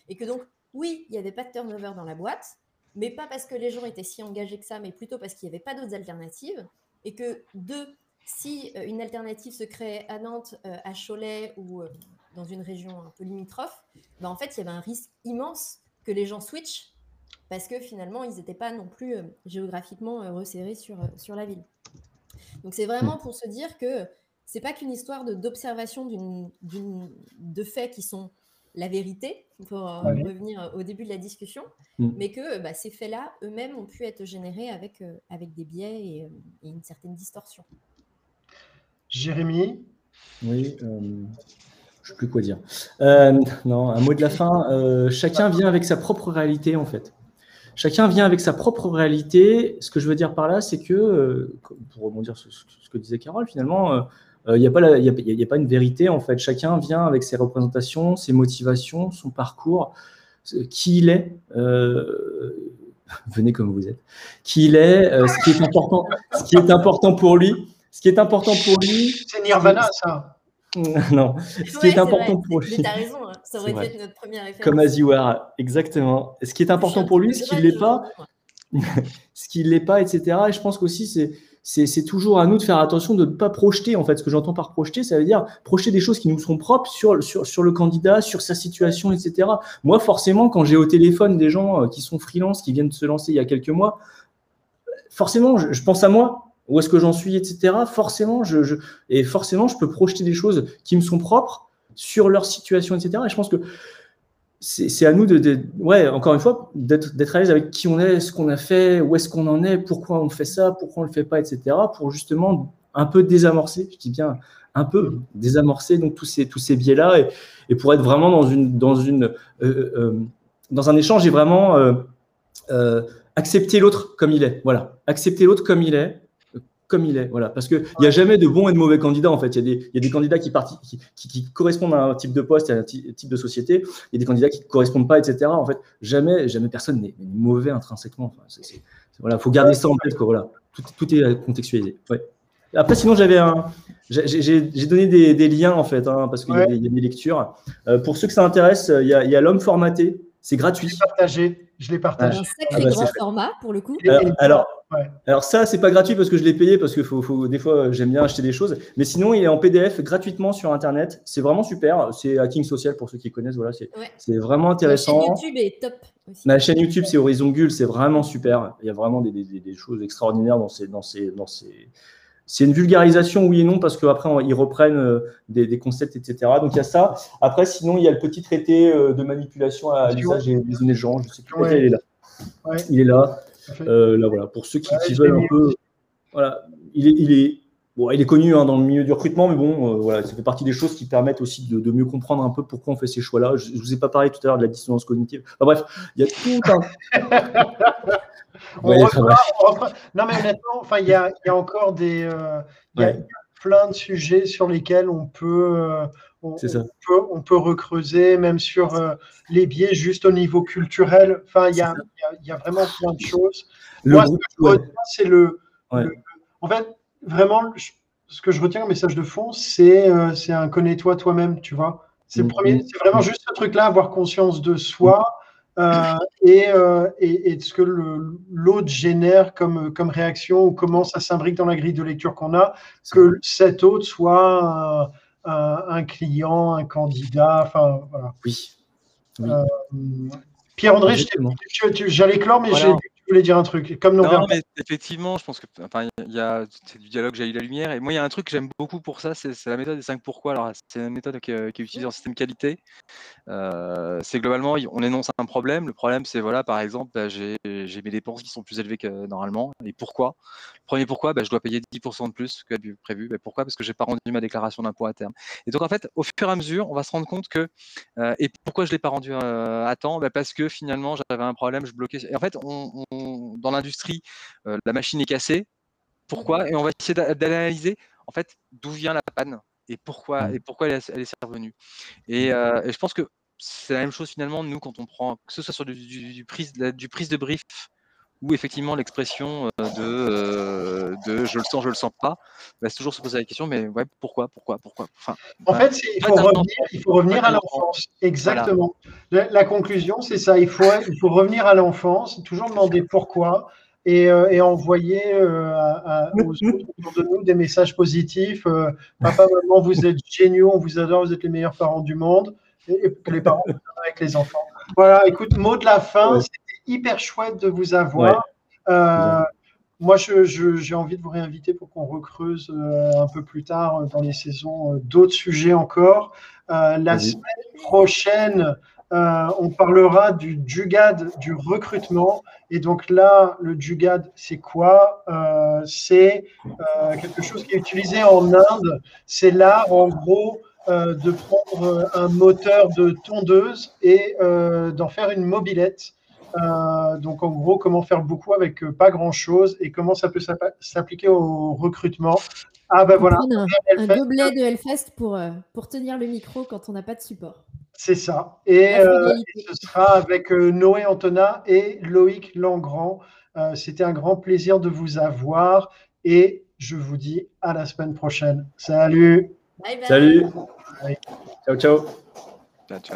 Et que donc, oui, il n'y avait pas de turnover dans la boîte, mais pas parce que les gens étaient si engagés que ça, mais plutôt parce qu'il n'y avait pas d'autres alternatives. Et que, deux, si euh, une alternative se créait à Nantes, euh, à Cholet ou euh, dans une région un peu limitrophe, ben en fait, il y avait un risque immense que les gens switchent parce que finalement, ils n'étaient pas non plus géographiquement resserrés sur, sur la ville. Donc, c'est vraiment pour se dire que c'est pas qu'une histoire d'observation de faits qui sont la vérité, pour euh, revenir euh, au début de la discussion, mm. mais que bah, ces faits-là, eux-mêmes, ont pu être générés avec, euh, avec des biais et, une certaine distorsion. Jérémy? Oui, je ne sais plus quoi dire. non, un mot de la fin. chacun vient avec sa propre réalité, en fait. Chacun vient avec sa propre réalité. Ce que je veux dire par là, c'est que, pour rebondir sur ce que disait Carole, finalement, il euh, n'y a, pas a, pas une vérité, en fait. Chacun vient avec ses représentations, ses motivations, son parcours, qui il est. Euh, *laughs* venez comme vous êtes. Qui il est, euh, ce, qui est important, ce qui est important pour lui. Ce qui est important pour lui. C'est Nirvana, ça. *laughs* non, ce qui est, important pour lui. Tu as raison, hein. ça aurait pu être notre première référence. Comme Aziwar, exactement. Ce qui est important pour lui, ce qui ne l'est pas, *laughs* ce qui ne l'est pas, etc. Et je pense qu'aussi, c'est c'est toujours à nous de faire attention de ne pas projeter. En fait, ce que j'entends par projeter, ça veut dire projeter des choses qui nous sont propres sur, le candidat, sur sa situation, etc. Moi, forcément, quand j'ai au téléphone des gens euh, qui sont freelance, qui viennent de se lancer il y a quelques mois, forcément, je, pense à moi, où est-ce que j'en suis, etc. Forcément, je, et forcément, je peux projeter des choses qui me sont propres sur leur situation, etc. Et je pense que c'est à nous de, ouais, encore une fois, d'être à l'aise avec qui on est, ce qu'on a fait, où est-ce qu'on en est, pourquoi on fait ça, pourquoi on le fait pas, etc. Pour justement un peu désamorcer, je dis bien un peu désamorcer donc tous ces tous ces biais là et, et, pour être vraiment dans une dans une euh, euh, dans un échange et vraiment euh, accepter l'autre comme il est. Voilà, accepter l'autre comme il est comme il est. Voilà. Parce qu'il n'y a jamais de bons et de mauvais candidats, en fait. Il y a des, il y a des candidats qui, qui, qui, correspondent à un type de poste, à un type de société. Il y a des candidats qui ne correspondent pas, etc. En fait, jamais, jamais personne n'est mauvais intrinsèquement. Enfin, voilà, faut garder ça en tête. Quoi, voilà. Tout, tout est contextualisé. Ouais. Après, sinon, j'avais un. J'ai donné des, des, liens, en fait, hein, parce qu'il y, a des lectures. Euh, pour ceux que ça intéresse, il y a, a l'homme formaté. C'est gratuit. Je l'ai partagé. Je l'ai partagé. Un sacré ah bah, grand format pour le coup. Euh, alors, alors ça, c'est pas gratuit parce que je l'ai payé parce que faut, faut, des fois j'aime bien acheter des choses. Mais sinon, il est en PDF gratuitement sur Internet. C'est vraiment super. C'est Hacking Social pour ceux qui connaissent. Voilà, c'est vraiment intéressant. La chaîne YouTube est top. Aussi. Ma chaîne YouTube, c'est Horizon Gull. C'est vraiment super. Il y a vraiment des, des, des, choses extraordinaires dans ces, dans ces, dans ces, c'est une vulgarisation, oui et non, parce qu'après, ils reprennent euh, des, concepts, etc. Donc, il y a ça. Après, sinon, il y a le petit traité euh, de manipulation à l'usage des données de genre. Je sais plus il est là. Il est là. Euh, là, voilà. Pour ceux qui, veulent un peu. Voilà. Il est, il est, bon, il est connu hein, dans le milieu du recrutement, mais bon, voilà, ça fait partie des choses qui permettent aussi de, mieux comprendre un peu pourquoi on fait ces choix-là. Je ne vous ai pas parlé tout à l'heure de la dissonance cognitive. Enfin, bref, il y a tout un. *laughs* Non, mais honnêtement, enfin, il y a, y a, encore des, euh, y a plein de sujets sur lesquels on peut, euh, on, peut, on peut recreuser, même sur euh, les biais juste au niveau culturel. Enfin, il y a, y a, vraiment plein de choses. Moi, c'est le, En fait, vraiment, ce que je retiens, un message de fond, c'est c'est un connais-toi toi-même, tu vois. C'est le mm, mm. vraiment juste ce truc-là, avoir conscience de soi. Euh, et, euh, et, et, ce que l'autre génère comme, comme réaction ou comment ça s'imbrique dans la grille de lecture qu'on a, que cet autre soit un, un, client, un candidat, enfin voilà. Oui. Euh, Pierre-André, j'allais clore, mais j'ai voulais dire un truc. Comme non, mais effectivement, je pense que enfin, il y a c'est du dialogue, j'ai eu la lumière. Et moi, il y a un truc que j'aime beaucoup pour ça, c'est la méthode des 5 pourquoi. Alors, c'est une méthode qui, est utilisée en système qualité. Euh, c'est globalement, on énonce un problème. Le problème, c'est voilà, par exemple, bah, j'ai mes dépenses qui sont plus élevées que normalement. Et pourquoi? Le premier pourquoi, bah, je dois payer 10% de plus que prévu. Bah, pourquoi? Parce que j'ai pas rendu ma déclaration d'impôt à terme. Et donc, en fait, au fur et à mesure, on va se rendre compte que euh, et pourquoi je l'ai pas rendu euh, à temps? Parce que finalement, j'avais un problème, je bloquais. Et en fait, on dans l'industrie, euh, la machine est cassée. Pourquoi Et on va essayer d'analyser en fait d'où vient la panne. et pourquoi, Mm. et pourquoi elle, est- elle est revenue. Et, euh, et je pense que c'est la même chose finalement, nous, quand on prend, que ce soit sur du, du- du prise, du prise de brief ou effectivement l'expression euh, de, euh, de je le sens, je le sens pas, bah, c'est toujours se poser la question, mais ouais, pourquoi, pourquoi, pourquoi? Enfin, En bah, fait, il faut revenir, enfant, il faut revenir pas à l'enfance. Exactement. La, la conclusion, c'est ça. Il faut, il faut revenir à l'enfance, toujours demander pourquoi et, euh, et envoyer euh, à- à- aux autres autour de nous des messages positifs. euh, Papa, maman, vous êtes géniaux, on vous adore, vous êtes les meilleurs parents du monde. Et, et que les parents avec les enfants. Voilà, écoute, mot de la fin, Ouais. Hyper chouette de vous avoir. Euh, moi, je- je- j'ai envie de vous réinviter pour qu'on recreuse euh, un peu plus tard euh, dans les saisons d'autres sujets encore. La semaine prochaine, euh, on parlera du JUGAD, du recrutement. Et donc là, le JUGAD, c'est quoi? Euh, C'est euh, quelque chose qui est utilisé en Inde. C'est l'art, en gros, de prendre un moteur de tondeuse et d'en faire une mobilette. Euh, donc en gros, comment faire beaucoup avec euh, pas grand-chose et comment ça peut s'app- s'appliquer au recrutement. Ah ben voilà, un, un gobelet de Hellfest pour, euh, pour tenir le micro quand on n'a pas de support. c'est ça. Et, euh, ce sera avec euh, Noé Antona et Loïc Langrand. Euh, C'était un grand plaisir de vous avoir et je vous dis à la semaine prochaine. Salut Bye bye. Salut. Bye. Ciao, ciao. Ciao, ciao.